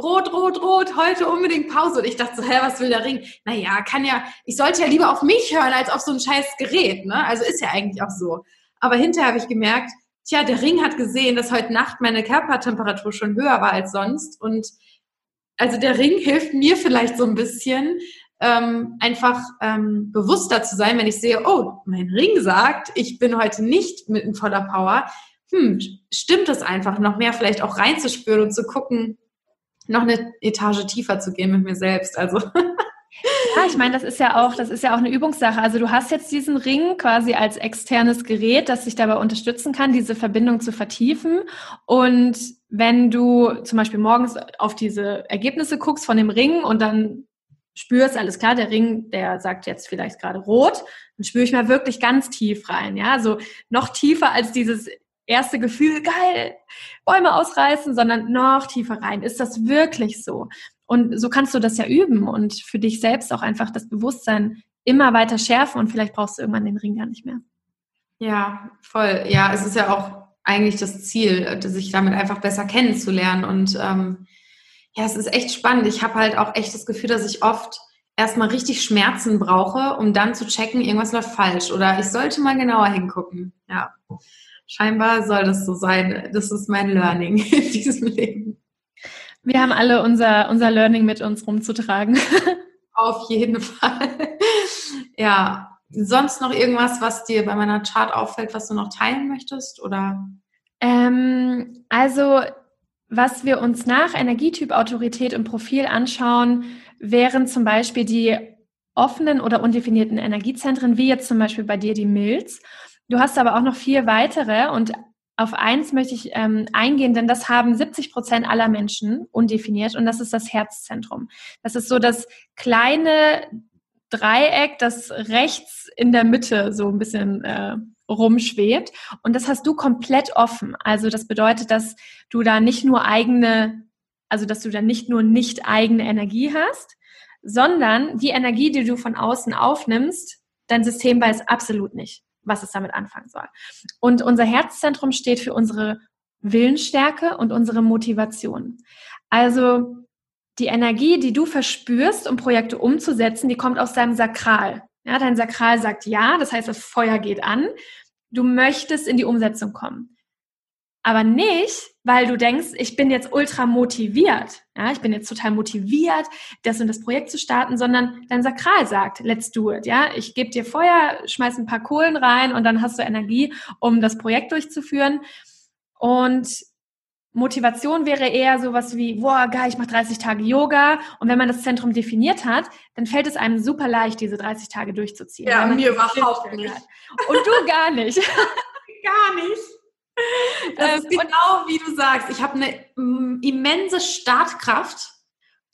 rot, rot, rot, heute unbedingt Pause. Und ich dachte so, hä, was will der Ring? Naja, kann ja, ich sollte ja lieber auf mich hören, als auf so ein scheiß Gerät, ne? Also ist ja eigentlich auch so. Aber hinterher habe ich gemerkt, tja, der Ring hat gesehen, dass heute Nacht meine Körpertemperatur schon höher war als sonst. Und also der Ring hilft mir vielleicht so ein bisschen, ähm, einfach ähm, bewusster zu sein, wenn ich sehe, oh, mein Ring sagt, ich bin heute nicht mit voller Power. Hm, stimmt das einfach, noch mehr vielleicht auch reinzuspüren und zu gucken, noch eine Etage tiefer zu gehen mit mir selbst. Also Ja, ich meine, das ist ja auch, das ist ja auch eine Übungssache. Also du hast jetzt diesen Ring quasi als externes Gerät, das dich dabei unterstützen kann, diese Verbindung zu vertiefen. Und wenn du zum Beispiel morgens auf diese Ergebnisse guckst von dem Ring und dann spürst, alles klar, der Ring, der sagt jetzt vielleicht gerade rot, dann spüre ich mal wirklich ganz tief rein. Ja, also noch tiefer als dieses erste Gefühl, geil, Bäume ausreißen, sondern noch tiefer rein. Ist das wirklich so? Und so kannst du das ja üben und für dich selbst auch einfach das Bewusstsein immer weiter schärfen und vielleicht brauchst du irgendwann den Ring gar nicht mehr. Ja, voll. Ja, es ist ja auch eigentlich das Ziel, sich damit einfach besser kennenzulernen. Und ähm, ja, es ist echt spannend. Ich habe halt auch echt das Gefühl, dass ich oft erstmal richtig Schmerzen brauche, um dann zu checken, irgendwas läuft falsch oder ich sollte mal genauer hingucken. Ja, scheinbar soll das so sein. Das ist mein Learning in diesem Leben. Wir haben alle unser, unser Learning mit uns rumzutragen. Auf jeden Fall. Ja, sonst noch irgendwas, was dir bei meiner Chart auffällt, was du noch teilen möchtest? Oder? Ähm, also, was wir uns nach Energietyp, Autorität und Profil anschauen, wären zum Beispiel die offenen oder undefinierten Energiezentren, wie jetzt zum Beispiel bei dir die Milz. Du hast aber auch noch vier weitere und auf eins möchte ich ähm, eingehen, denn das haben 70 Prozent aller Menschen undefiniert und das ist das Herzzentrum. Das ist so das kleine Dreieck, das rechts in der Mitte so ein bisschen äh, rumschwebt. Und das hast du komplett offen. Also das bedeutet, dass du da nicht nur eigene, also dass du da nicht nur nicht eigene Energie hast, sondern die Energie, die du von außen aufnimmst, dein System weiß absolut nicht, was es damit anfangen soll. Und unser Herzzentrum steht für unsere Willensstärke und unsere Motivation. Also die Energie, die du verspürst, um Projekte umzusetzen, die kommt aus deinem Sakral. Ja, dein Sakral sagt ja, das heißt, das Feuer geht an. Du möchtest in die Umsetzung kommen. Aber nicht, weil du denkst, ich bin jetzt ultra motiviert. Ja, ich bin jetzt total motiviert, das und das Projekt zu starten, sondern dein Sakral sagt, let's do it. Ja, ich gebe dir Feuer, schmeiß ein paar Kohlen rein und dann hast du Energie, um das Projekt durchzuführen. Und Motivation wäre eher sowas wie, boah, geil, ich mache 30 Tage Yoga. Und wenn man das Zentrum definiert hat, dann fällt es einem super leicht, diese 30 Tage durchzuziehen. Ja, mir überhaupt nicht. Hat. Und du gar nicht. gar nicht. Das ähm, ist genau wie du sagst. Ich habe eine mm, immense Startkraft,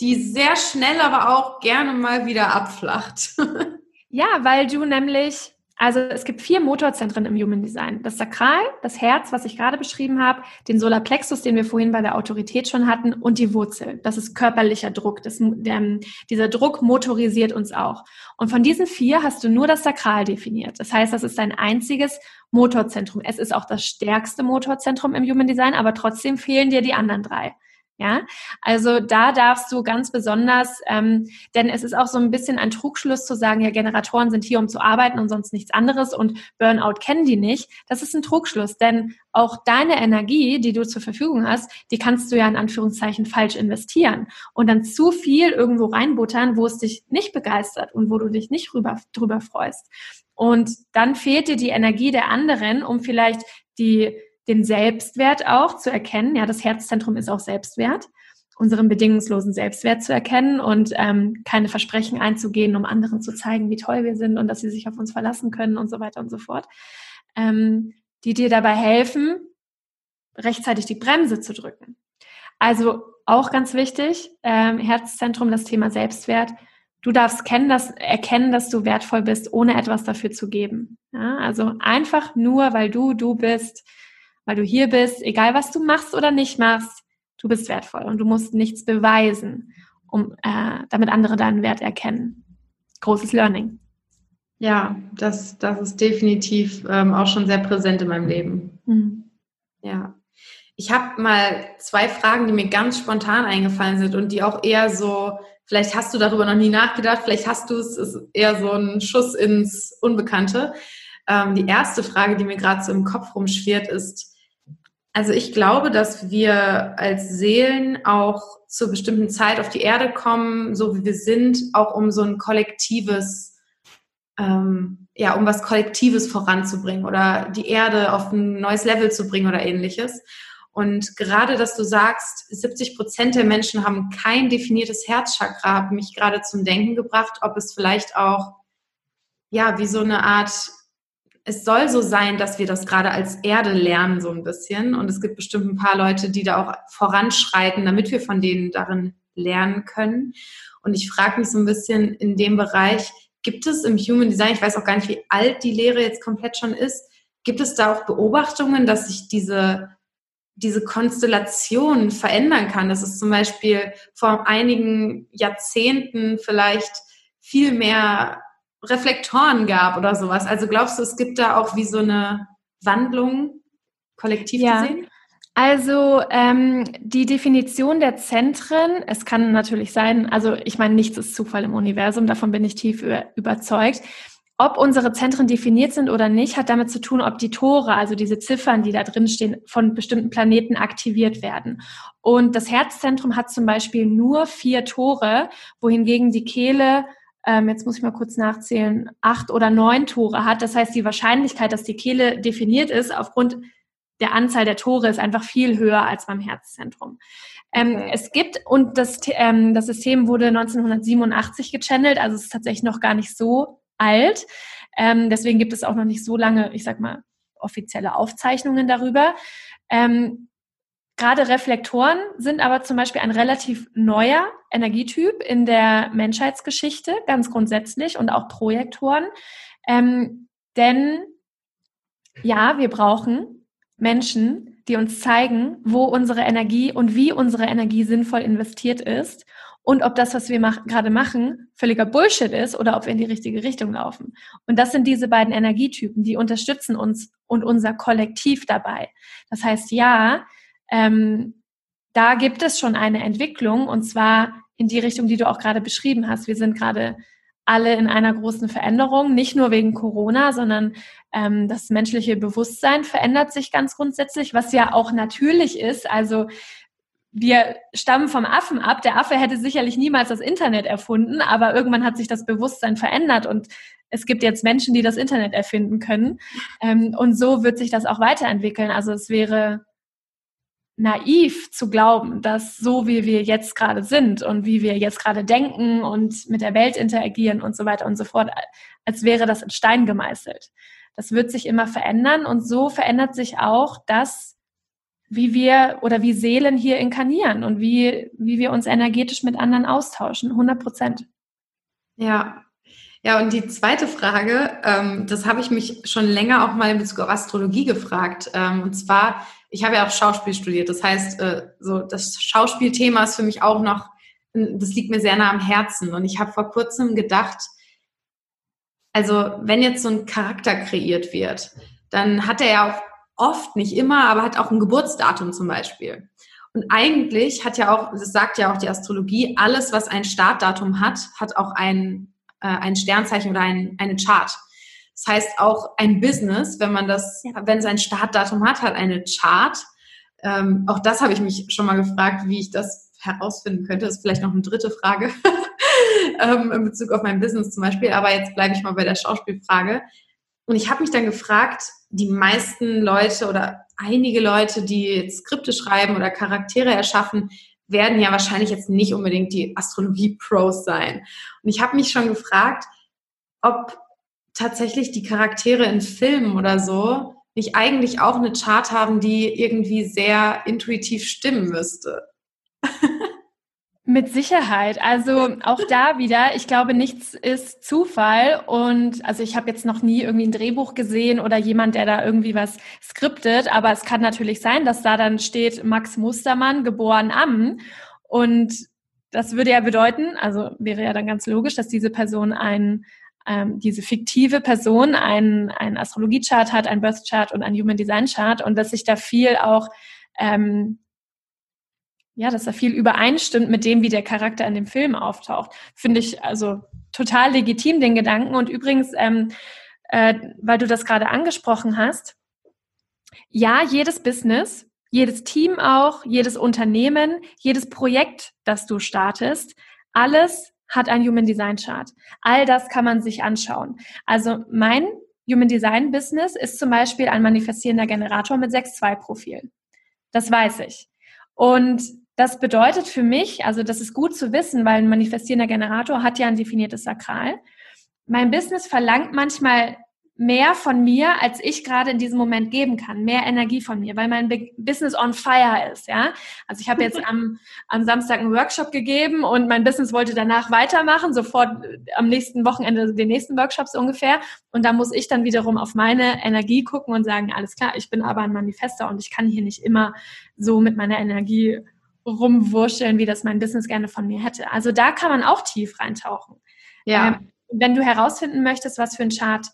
die sehr schnell, aber auch gerne mal wieder abflacht. ja, weil du nämlich also es gibt vier Motorzentren im Human Design. Das Sakral, das Herz, was ich gerade beschrieben habe, den Solarplexus, den wir vorhin bei der Autorität schon hatten, und die Wurzel. Das ist körperlicher Druck. Das, der, dieser Druck motorisiert uns auch. Und von diesen vier hast du nur das Sakral definiert. Das heißt, das ist dein einziges Motorzentrum. Es ist auch das stärkste Motorzentrum im Human Design, aber trotzdem fehlen dir die anderen drei. Ja, also da darfst du ganz besonders, ähm, denn es ist auch so ein bisschen ein Trugschluss zu sagen, ja, Generatoren sind hier, um zu arbeiten und sonst nichts anderes und Burnout kennen die nicht. Das ist ein Trugschluss, denn auch deine Energie, die du zur Verfügung hast, die kannst du ja in Anführungszeichen falsch investieren und dann zu viel irgendwo reinbuttern, wo es dich nicht begeistert und wo du dich nicht rüber, drüber freust. Und dann fehlt dir die Energie der anderen, um vielleicht die den Selbstwert auch zu erkennen. Ja, das Herzzentrum ist auch Selbstwert, unseren bedingungslosen Selbstwert zu erkennen und ähm, keine Versprechen einzugehen, um anderen zu zeigen, wie toll wir sind und dass sie sich auf uns verlassen können und so weiter und so fort. Ähm, die dir dabei helfen, rechtzeitig die Bremse zu drücken. Also auch ganz wichtig, ähm, Herzzentrum, das Thema Selbstwert. Du darfst kennen, dass, erkennen, dass du wertvoll bist, ohne etwas dafür zu geben. Ja, also einfach nur, weil du du bist, weil du hier bist, egal was du machst oder nicht machst, du bist wertvoll und du musst nichts beweisen, um äh, damit andere deinen Wert erkennen. Großes Learning. Ja, das, das ist definitiv ähm, auch schon sehr präsent in meinem Leben. Mhm. Ja. Ich habe mal zwei Fragen, die mir ganz spontan eingefallen sind und die auch eher so, vielleicht hast du darüber noch nie nachgedacht, vielleicht hast du es, ist eher so ein Schuss ins Unbekannte. Ähm, die erste Frage, die mir gerade so im Kopf rumschwirrt, ist, also ich glaube, dass wir als Seelen auch zur bestimmten Zeit auf die Erde kommen, so wie wir sind, auch um so ein kollektives, ähm, ja, um was Kollektives voranzubringen oder die Erde auf ein neues Level zu bringen oder ähnliches. Und gerade, dass du sagst, 70 Prozent der Menschen haben kein definiertes Herzchakra, hat mich gerade zum Denken gebracht, ob es vielleicht auch, ja, wie so eine Art es soll so sein, dass wir das gerade als Erde lernen, so ein bisschen. Und es gibt bestimmt ein paar Leute, die da auch voranschreiten, damit wir von denen darin lernen können. Und ich frage mich so ein bisschen in dem Bereich, gibt es im Human Design, ich weiß auch gar nicht, wie alt die Lehre jetzt komplett schon ist, gibt es da auch Beobachtungen, dass sich diese, diese Konstellation verändern kann? Dass es zum Beispiel vor einigen Jahrzehnten vielleicht viel mehr Reflektoren gab oder sowas. Also glaubst du, es gibt da auch wie so eine Wandlung kollektiv ja. gesehen? Also ähm, die Definition der Zentren, es kann natürlich sein, also ich meine, nichts ist Zufall im Universum, davon bin ich tief überzeugt. Ob unsere Zentren definiert sind oder nicht, hat damit zu tun, ob die Tore, also diese Ziffern, die da drin stehen, von bestimmten Planeten aktiviert werden. Und das Herzzentrum hat zum Beispiel nur vier Tore, wohingegen die Kehle ähm, jetzt muss ich mal kurz nachzählen, acht oder neun Tore hat. Das heißt, die Wahrscheinlichkeit, dass die Kehle definiert ist, aufgrund der Anzahl der Tore ist einfach viel höher als beim Herzzentrum. Ähm, okay. Es gibt, und das, ähm, das System wurde 1987 gechannelt, also es ist tatsächlich noch gar nicht so alt. Ähm, deswegen gibt es auch noch nicht so lange, ich sag mal, offizielle Aufzeichnungen darüber. Ähm, Gerade Reflektoren sind aber zum Beispiel ein relativ neuer Energietyp in der Menschheitsgeschichte, ganz grundsätzlich, und auch Projektoren. Ähm, denn ja, wir brauchen Menschen, die uns zeigen, wo unsere Energie und wie unsere Energie sinnvoll investiert ist und ob das, was wir mach gerade machen, völliger Bullshit ist oder ob wir in die richtige Richtung laufen. Und das sind diese beiden Energietypen, die unterstützen uns und unser Kollektiv dabei. Das heißt, ja, ähm, da gibt es schon eine Entwicklung und zwar in die Richtung, die du auch gerade beschrieben hast. Wir sind gerade alle in einer großen Veränderung, nicht nur wegen Corona, sondern ähm, das menschliche Bewusstsein verändert sich ganz grundsätzlich, was ja auch natürlich ist. Also wir stammen vom Affen ab. Der Affe hätte sicherlich niemals das Internet erfunden, aber irgendwann hat sich das Bewusstsein verändert und es gibt jetzt Menschen, die das Internet erfinden können. Ähm, und so wird sich das auch weiterentwickeln. Also es wäre naiv zu glauben, dass so wie wir jetzt gerade sind und wie wir jetzt gerade denken und mit der Welt interagieren und so weiter und so fort, als wäre das in Stein gemeißelt. Das wird sich immer verändern und so verändert sich auch das, wie wir oder wie Seelen hier inkarnieren und wie, wie wir uns energetisch mit anderen austauschen. 100 Prozent. Ja. Ja, und die zweite Frage, ähm, das habe ich mich schon länger auch mal in Bezug auf Astrologie gefragt. Ähm, und zwar, ich habe ja auch Schauspiel studiert. Das heißt, äh, so das Schauspielthema ist für mich auch noch, das liegt mir sehr nah am Herzen. Und ich habe vor kurzem gedacht, also wenn jetzt so ein Charakter kreiert wird, dann hat er ja auch oft, nicht immer, aber hat auch ein Geburtsdatum zum Beispiel. Und eigentlich hat ja auch, das sagt ja auch die Astrologie, alles, was ein Startdatum hat, hat auch ein, äh, ein Sternzeichen oder ein, eine Chart. Das heißt auch ein Business, wenn man das, ja. wenn es ein Startdatum hat, hat eine Chart. Ähm, auch das habe ich mich schon mal gefragt, wie ich das herausfinden könnte. Das ist vielleicht noch eine dritte Frage ähm, in Bezug auf mein Business zum Beispiel. Aber jetzt bleibe ich mal bei der Schauspielfrage. Und ich habe mich dann gefragt, die meisten Leute oder einige Leute, die jetzt Skripte schreiben oder Charaktere erschaffen, werden ja wahrscheinlich jetzt nicht unbedingt die Astrologie-Pros sein. Und ich habe mich schon gefragt, ob tatsächlich die Charaktere in Filmen oder so nicht eigentlich auch eine Chart haben, die irgendwie sehr intuitiv stimmen müsste. Mit Sicherheit. Also auch da wieder, ich glaube, nichts ist Zufall. Und also ich habe jetzt noch nie irgendwie ein Drehbuch gesehen oder jemand, der da irgendwie was skriptet. Aber es kann natürlich sein, dass da dann steht Max Mustermann, geboren am. Und das würde ja bedeuten, also wäre ja dann ganz logisch, dass diese Person ein ähm, diese fiktive Person einen, einen Astrologie-Chart hat, einen Birth-Chart und einen Human Design-Chart und dass sich da viel auch, ähm, ja, dass da viel übereinstimmt mit dem, wie der Charakter in dem Film auftaucht. Finde ich also total legitim, den Gedanken. Und übrigens, ähm, äh, weil du das gerade angesprochen hast, ja, jedes Business, jedes Team auch, jedes Unternehmen, jedes Projekt, das du startest, alles hat ein Human Design Chart. All das kann man sich anschauen. Also mein Human Design Business ist zum Beispiel ein manifestierender Generator mit 6-2-Profil. Das weiß ich. Und das bedeutet für mich, also das ist gut zu wissen, weil ein manifestierender Generator hat ja ein definiertes Sakral. Mein Business verlangt manchmal mehr von mir, als ich gerade in diesem Moment geben kann, mehr Energie von mir, weil mein Business on fire ist, ja. Also ich habe jetzt am, am Samstag einen Workshop gegeben und mein Business wollte danach weitermachen, sofort äh, am nächsten Wochenende den nächsten Workshops ungefähr. Und da muss ich dann wiederum auf meine Energie gucken und sagen, alles klar, ich bin aber ein Manifester und ich kann hier nicht immer so mit meiner Energie rumwurscheln, wie das mein Business gerne von mir hätte. Also da kann man auch tief reintauchen. Ja. Ähm, wenn du herausfinden möchtest, was für ein Chart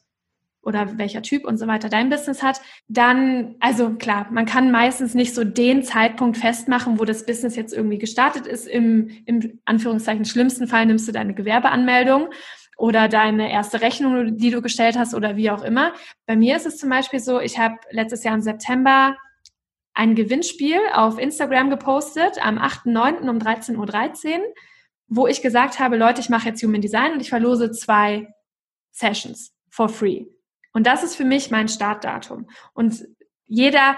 oder welcher Typ und so weiter dein Business hat, dann, also klar, man kann meistens nicht so den Zeitpunkt festmachen, wo das Business jetzt irgendwie gestartet ist. Im, im Anführungszeichen schlimmsten Fall nimmst du deine Gewerbeanmeldung oder deine erste Rechnung, die du gestellt hast oder wie auch immer. Bei mir ist es zum Beispiel so, ich habe letztes Jahr im September ein Gewinnspiel auf Instagram gepostet am 8.9. um 13.13 Uhr, .13, wo ich gesagt habe, Leute, ich mache jetzt Human Design und ich verlose zwei Sessions for free. Und das ist für mich mein Startdatum. Und jeder,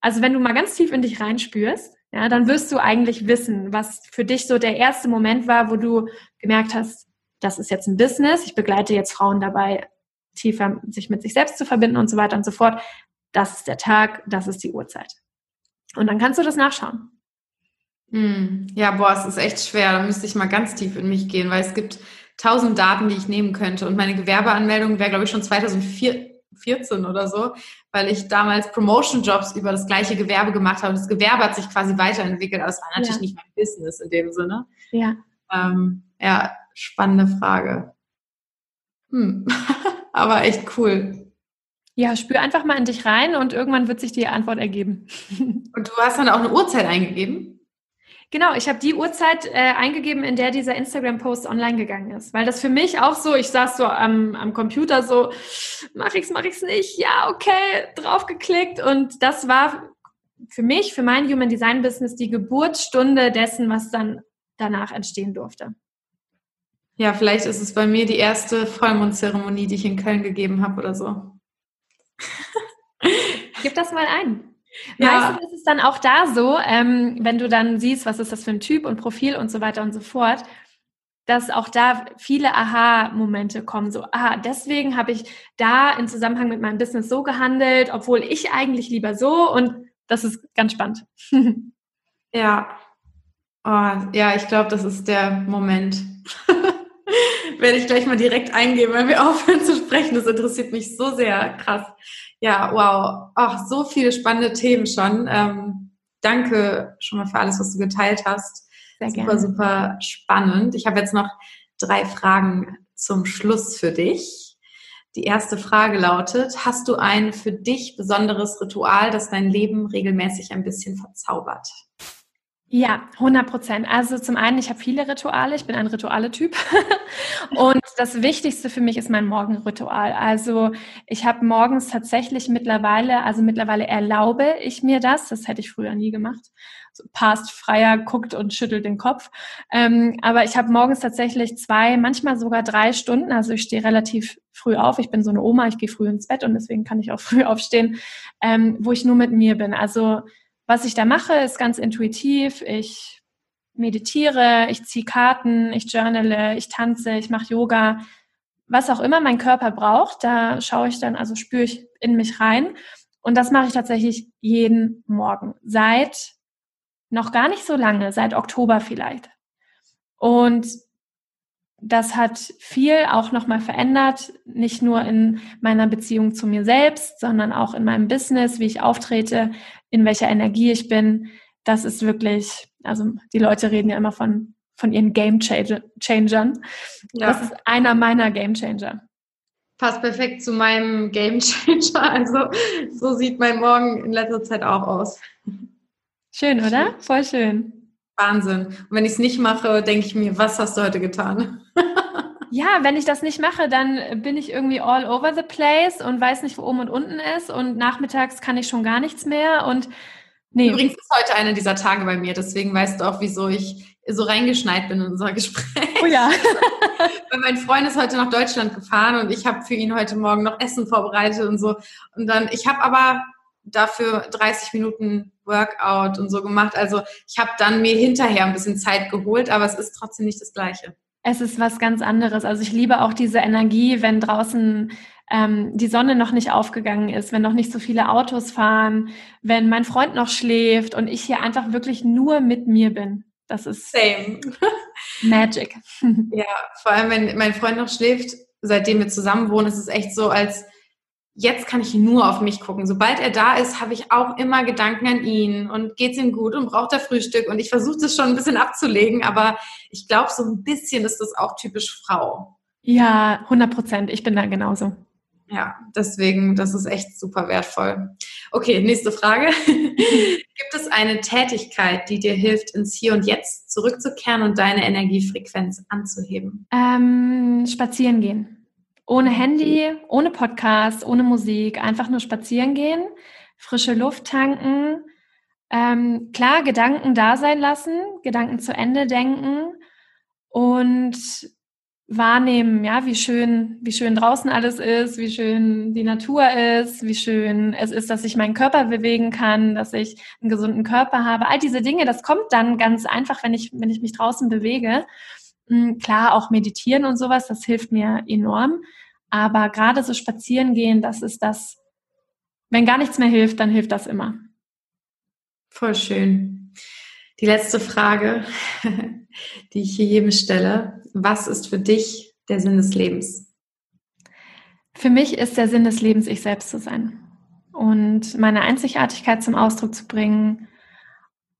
also wenn du mal ganz tief in dich reinspürst, ja, dann wirst du eigentlich wissen, was für dich so der erste Moment war, wo du gemerkt hast, das ist jetzt ein Business, ich begleite jetzt Frauen dabei, tiefer sich mit sich selbst zu verbinden und so weiter und so fort. Das ist der Tag, das ist die Uhrzeit. Und dann kannst du das nachschauen. Hm. Ja, boah, es ist echt schwer. Da müsste ich mal ganz tief in mich gehen, weil es gibt tausend Daten, die ich nehmen könnte. Und meine Gewerbeanmeldung wäre, glaube ich, schon 2014 oder so, weil ich damals Promotion-Jobs über das gleiche Gewerbe gemacht habe. Und das Gewerbe hat sich quasi weiterentwickelt, aber es war natürlich ja. nicht mein Business in dem Sinne. Ja. Ähm, ja, spannende Frage. Hm. aber echt cool. Ja, spür einfach mal in dich rein und irgendwann wird sich die Antwort ergeben. und du hast dann auch eine Uhrzeit eingegeben? Genau, ich habe die Uhrzeit äh, eingegeben, in der dieser Instagram-Post online gegangen ist. Weil das für mich auch so, ich saß so am, am Computer so, mach ich's, mach ich's nicht, ja, okay, draufgeklickt. Und das war für mich, für mein Human Design Business die Geburtsstunde dessen, was dann danach entstehen durfte. Ja, vielleicht ist es bei mir die erste Vollmondzeremonie, die ich in Köln gegeben habe oder so. Gib das mal ein. Ja. Meistens ist es dann auch da so, ähm, wenn du dann siehst, was ist das für ein Typ und Profil und so weiter und so fort, dass auch da viele Aha-Momente kommen. So, ah, deswegen habe ich da im Zusammenhang mit meinem Business so gehandelt, obwohl ich eigentlich lieber so und das ist ganz spannend. ja. Oh, ja, ich glaube, das ist der Moment. Werde ich gleich mal direkt eingeben, wenn wir aufhören zu sprechen. Das interessiert mich so sehr. Krass. Ja, wow. Ach, so viele spannende Themen schon. Ähm, danke schon mal für alles, was du geteilt hast. Sehr super, gerne. super spannend. Ich habe jetzt noch drei Fragen zum Schluss für dich. Die erste Frage lautet, hast du ein für dich besonderes Ritual, das dein Leben regelmäßig ein bisschen verzaubert? Ja, 100 Prozent. Also zum einen, ich habe viele Rituale. Ich bin ein Rituale-Typ. und das Wichtigste für mich ist mein Morgenritual. Also ich habe morgens tatsächlich mittlerweile, also mittlerweile erlaube ich mir das. Das hätte ich früher nie gemacht. So past freier, guckt und schüttelt den Kopf. Ähm, aber ich habe morgens tatsächlich zwei, manchmal sogar drei Stunden. Also ich stehe relativ früh auf. Ich bin so eine Oma, ich gehe früh ins Bett und deswegen kann ich auch früh aufstehen, ähm, wo ich nur mit mir bin. Also was ich da mache, ist ganz intuitiv. Ich meditiere, ich ziehe Karten, ich journale, ich tanze, ich mache Yoga. Was auch immer mein Körper braucht, da schaue ich dann, also spüre ich in mich rein. Und das mache ich tatsächlich jeden Morgen. Seit noch gar nicht so lange, seit Oktober vielleicht. Und das hat viel auch nochmal verändert, nicht nur in meiner Beziehung zu mir selbst, sondern auch in meinem Business, wie ich auftrete, in welcher Energie ich bin. Das ist wirklich, also die Leute reden ja immer von, von ihren Game Changern. Ja. Das ist einer meiner Game Changer. Passt perfekt zu meinem Game Changer. Also so sieht mein Morgen in letzter Zeit auch aus. Schön, oder? Voll schön. Wahnsinn. Und wenn ich es nicht mache, denke ich mir, was hast du heute getan? Ja, wenn ich das nicht mache, dann bin ich irgendwie all over the place und weiß nicht, wo oben und unten ist. Und nachmittags kann ich schon gar nichts mehr. Und nee. Übrigens ist heute einer dieser Tage bei mir, deswegen weißt du auch, wieso ich so reingeschneit bin in unser Gespräch. Oh ja. Weil mein Freund ist heute nach Deutschland gefahren und ich habe für ihn heute Morgen noch Essen vorbereitet und so. Und dann, ich habe aber dafür 30 Minuten Workout und so gemacht. Also ich habe dann mir hinterher ein bisschen Zeit geholt, aber es ist trotzdem nicht das Gleiche. Es ist was ganz anderes. Also ich liebe auch diese Energie, wenn draußen ähm, die Sonne noch nicht aufgegangen ist, wenn noch nicht so viele Autos fahren, wenn mein Freund noch schläft und ich hier einfach wirklich nur mit mir bin. Das ist Same. Magic. ja, vor allem, wenn mein Freund noch schläft, seitdem wir zusammen wohnen, ist es echt so, als jetzt kann ich nur auf mich gucken. Sobald er da ist, habe ich auch immer Gedanken an ihn und geht es ihm gut und braucht er Frühstück und ich versuche das schon ein bisschen abzulegen, aber ich glaube, so ein bisschen ist das auch typisch Frau. Ja, 100 Prozent. Ich bin da genauso. Ja, deswegen, das ist echt super wertvoll. Okay, nächste Frage. Gibt es eine Tätigkeit, die dir hilft, ins Hier und Jetzt zurückzukehren und deine Energiefrequenz anzuheben? Ähm, spazieren gehen. Ohne Handy, ohne Podcast, ohne Musik, einfach nur spazieren gehen, frische Luft tanken, ähm, klar, Gedanken da sein lassen, Gedanken zu Ende denken und wahrnehmen, ja, wie schön, wie schön draußen alles ist, wie schön die Natur ist, wie schön es ist, dass ich meinen Körper bewegen kann, dass ich einen gesunden Körper habe. All diese Dinge, das kommt dann ganz einfach, wenn ich, wenn ich mich draußen bewege. Klar, auch meditieren und sowas, das hilft mir enorm. Aber gerade so spazieren gehen, das ist das, wenn gar nichts mehr hilft, dann hilft das immer. Voll schön. Die letzte Frage, die ich hier jedem stelle. Was ist für dich der Sinn des Lebens? Für mich ist der Sinn des Lebens, ich selbst zu sein und meine Einzigartigkeit zum Ausdruck zu bringen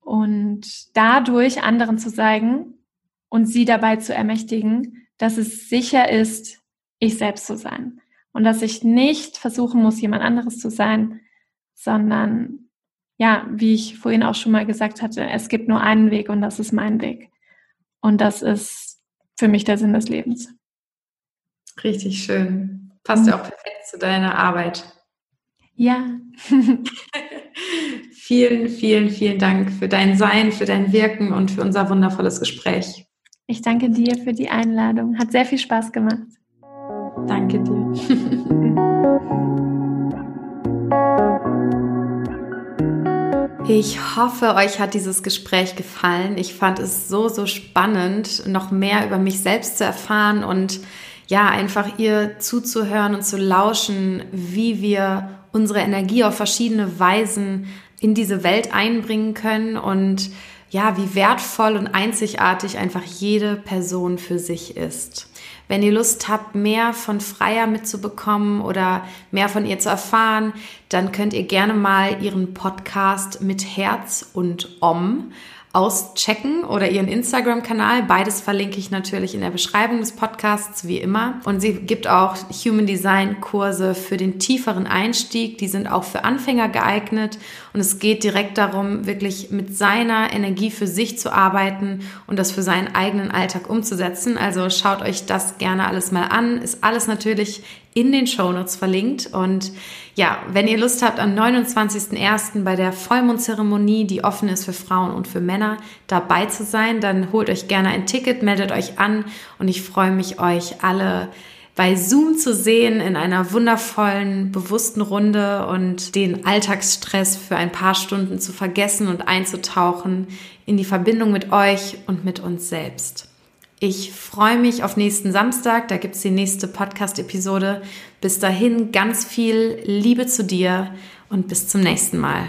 und dadurch anderen zu zeigen und sie dabei zu ermächtigen, dass es sicher ist, ich selbst zu sein. Und dass ich nicht versuchen muss, jemand anderes zu sein, sondern ja, wie ich vorhin auch schon mal gesagt hatte, es gibt nur einen Weg und das ist mein Weg. Und das ist für mich der Sinn des Lebens. Richtig schön. Passt ja auch perfekt zu deiner Arbeit. Ja. vielen, vielen, vielen Dank für dein Sein, für dein Wirken und für unser wundervolles Gespräch. Ich danke dir für die Einladung. Hat sehr viel Spaß gemacht. Danke dir. Ich hoffe, euch hat dieses Gespräch gefallen. Ich fand es so, so spannend, noch mehr über mich selbst zu erfahren und ja, einfach ihr zuzuhören und zu lauschen, wie wir unsere Energie auf verschiedene Weisen in diese Welt einbringen können und ja, wie wertvoll und einzigartig einfach jede Person für sich ist. Wenn ihr Lust habt, mehr von Freier mitzubekommen oder mehr von ihr zu erfahren, dann könnt ihr gerne mal ihren Podcast mit Herz und Om auschecken oder ihren Instagram-Kanal. Beides verlinke ich natürlich in der Beschreibung des Podcasts, wie immer. Und sie gibt auch Human Design Kurse für den tieferen Einstieg. Die sind auch für Anfänger geeignet. Und es geht direkt darum, wirklich mit seiner Energie für sich zu arbeiten und das für seinen eigenen Alltag umzusetzen. Also schaut euch das gerne alles mal an. Ist alles natürlich in den Shownotes verlinkt. Und ja, wenn ihr Lust habt, am 29.01. bei der Vollmondzeremonie, die offen ist für Frauen und für Männer, dabei zu sein, dann holt euch gerne ein Ticket, meldet euch an und ich freue mich, euch alle bei Zoom zu sehen in einer wundervollen, bewussten Runde und den Alltagsstress für ein paar Stunden zu vergessen und einzutauchen in die Verbindung mit euch und mit uns selbst. Ich freue mich auf nächsten Samstag, da gibt es die nächste Podcast-Episode. Bis dahin ganz viel Liebe zu dir und bis zum nächsten Mal.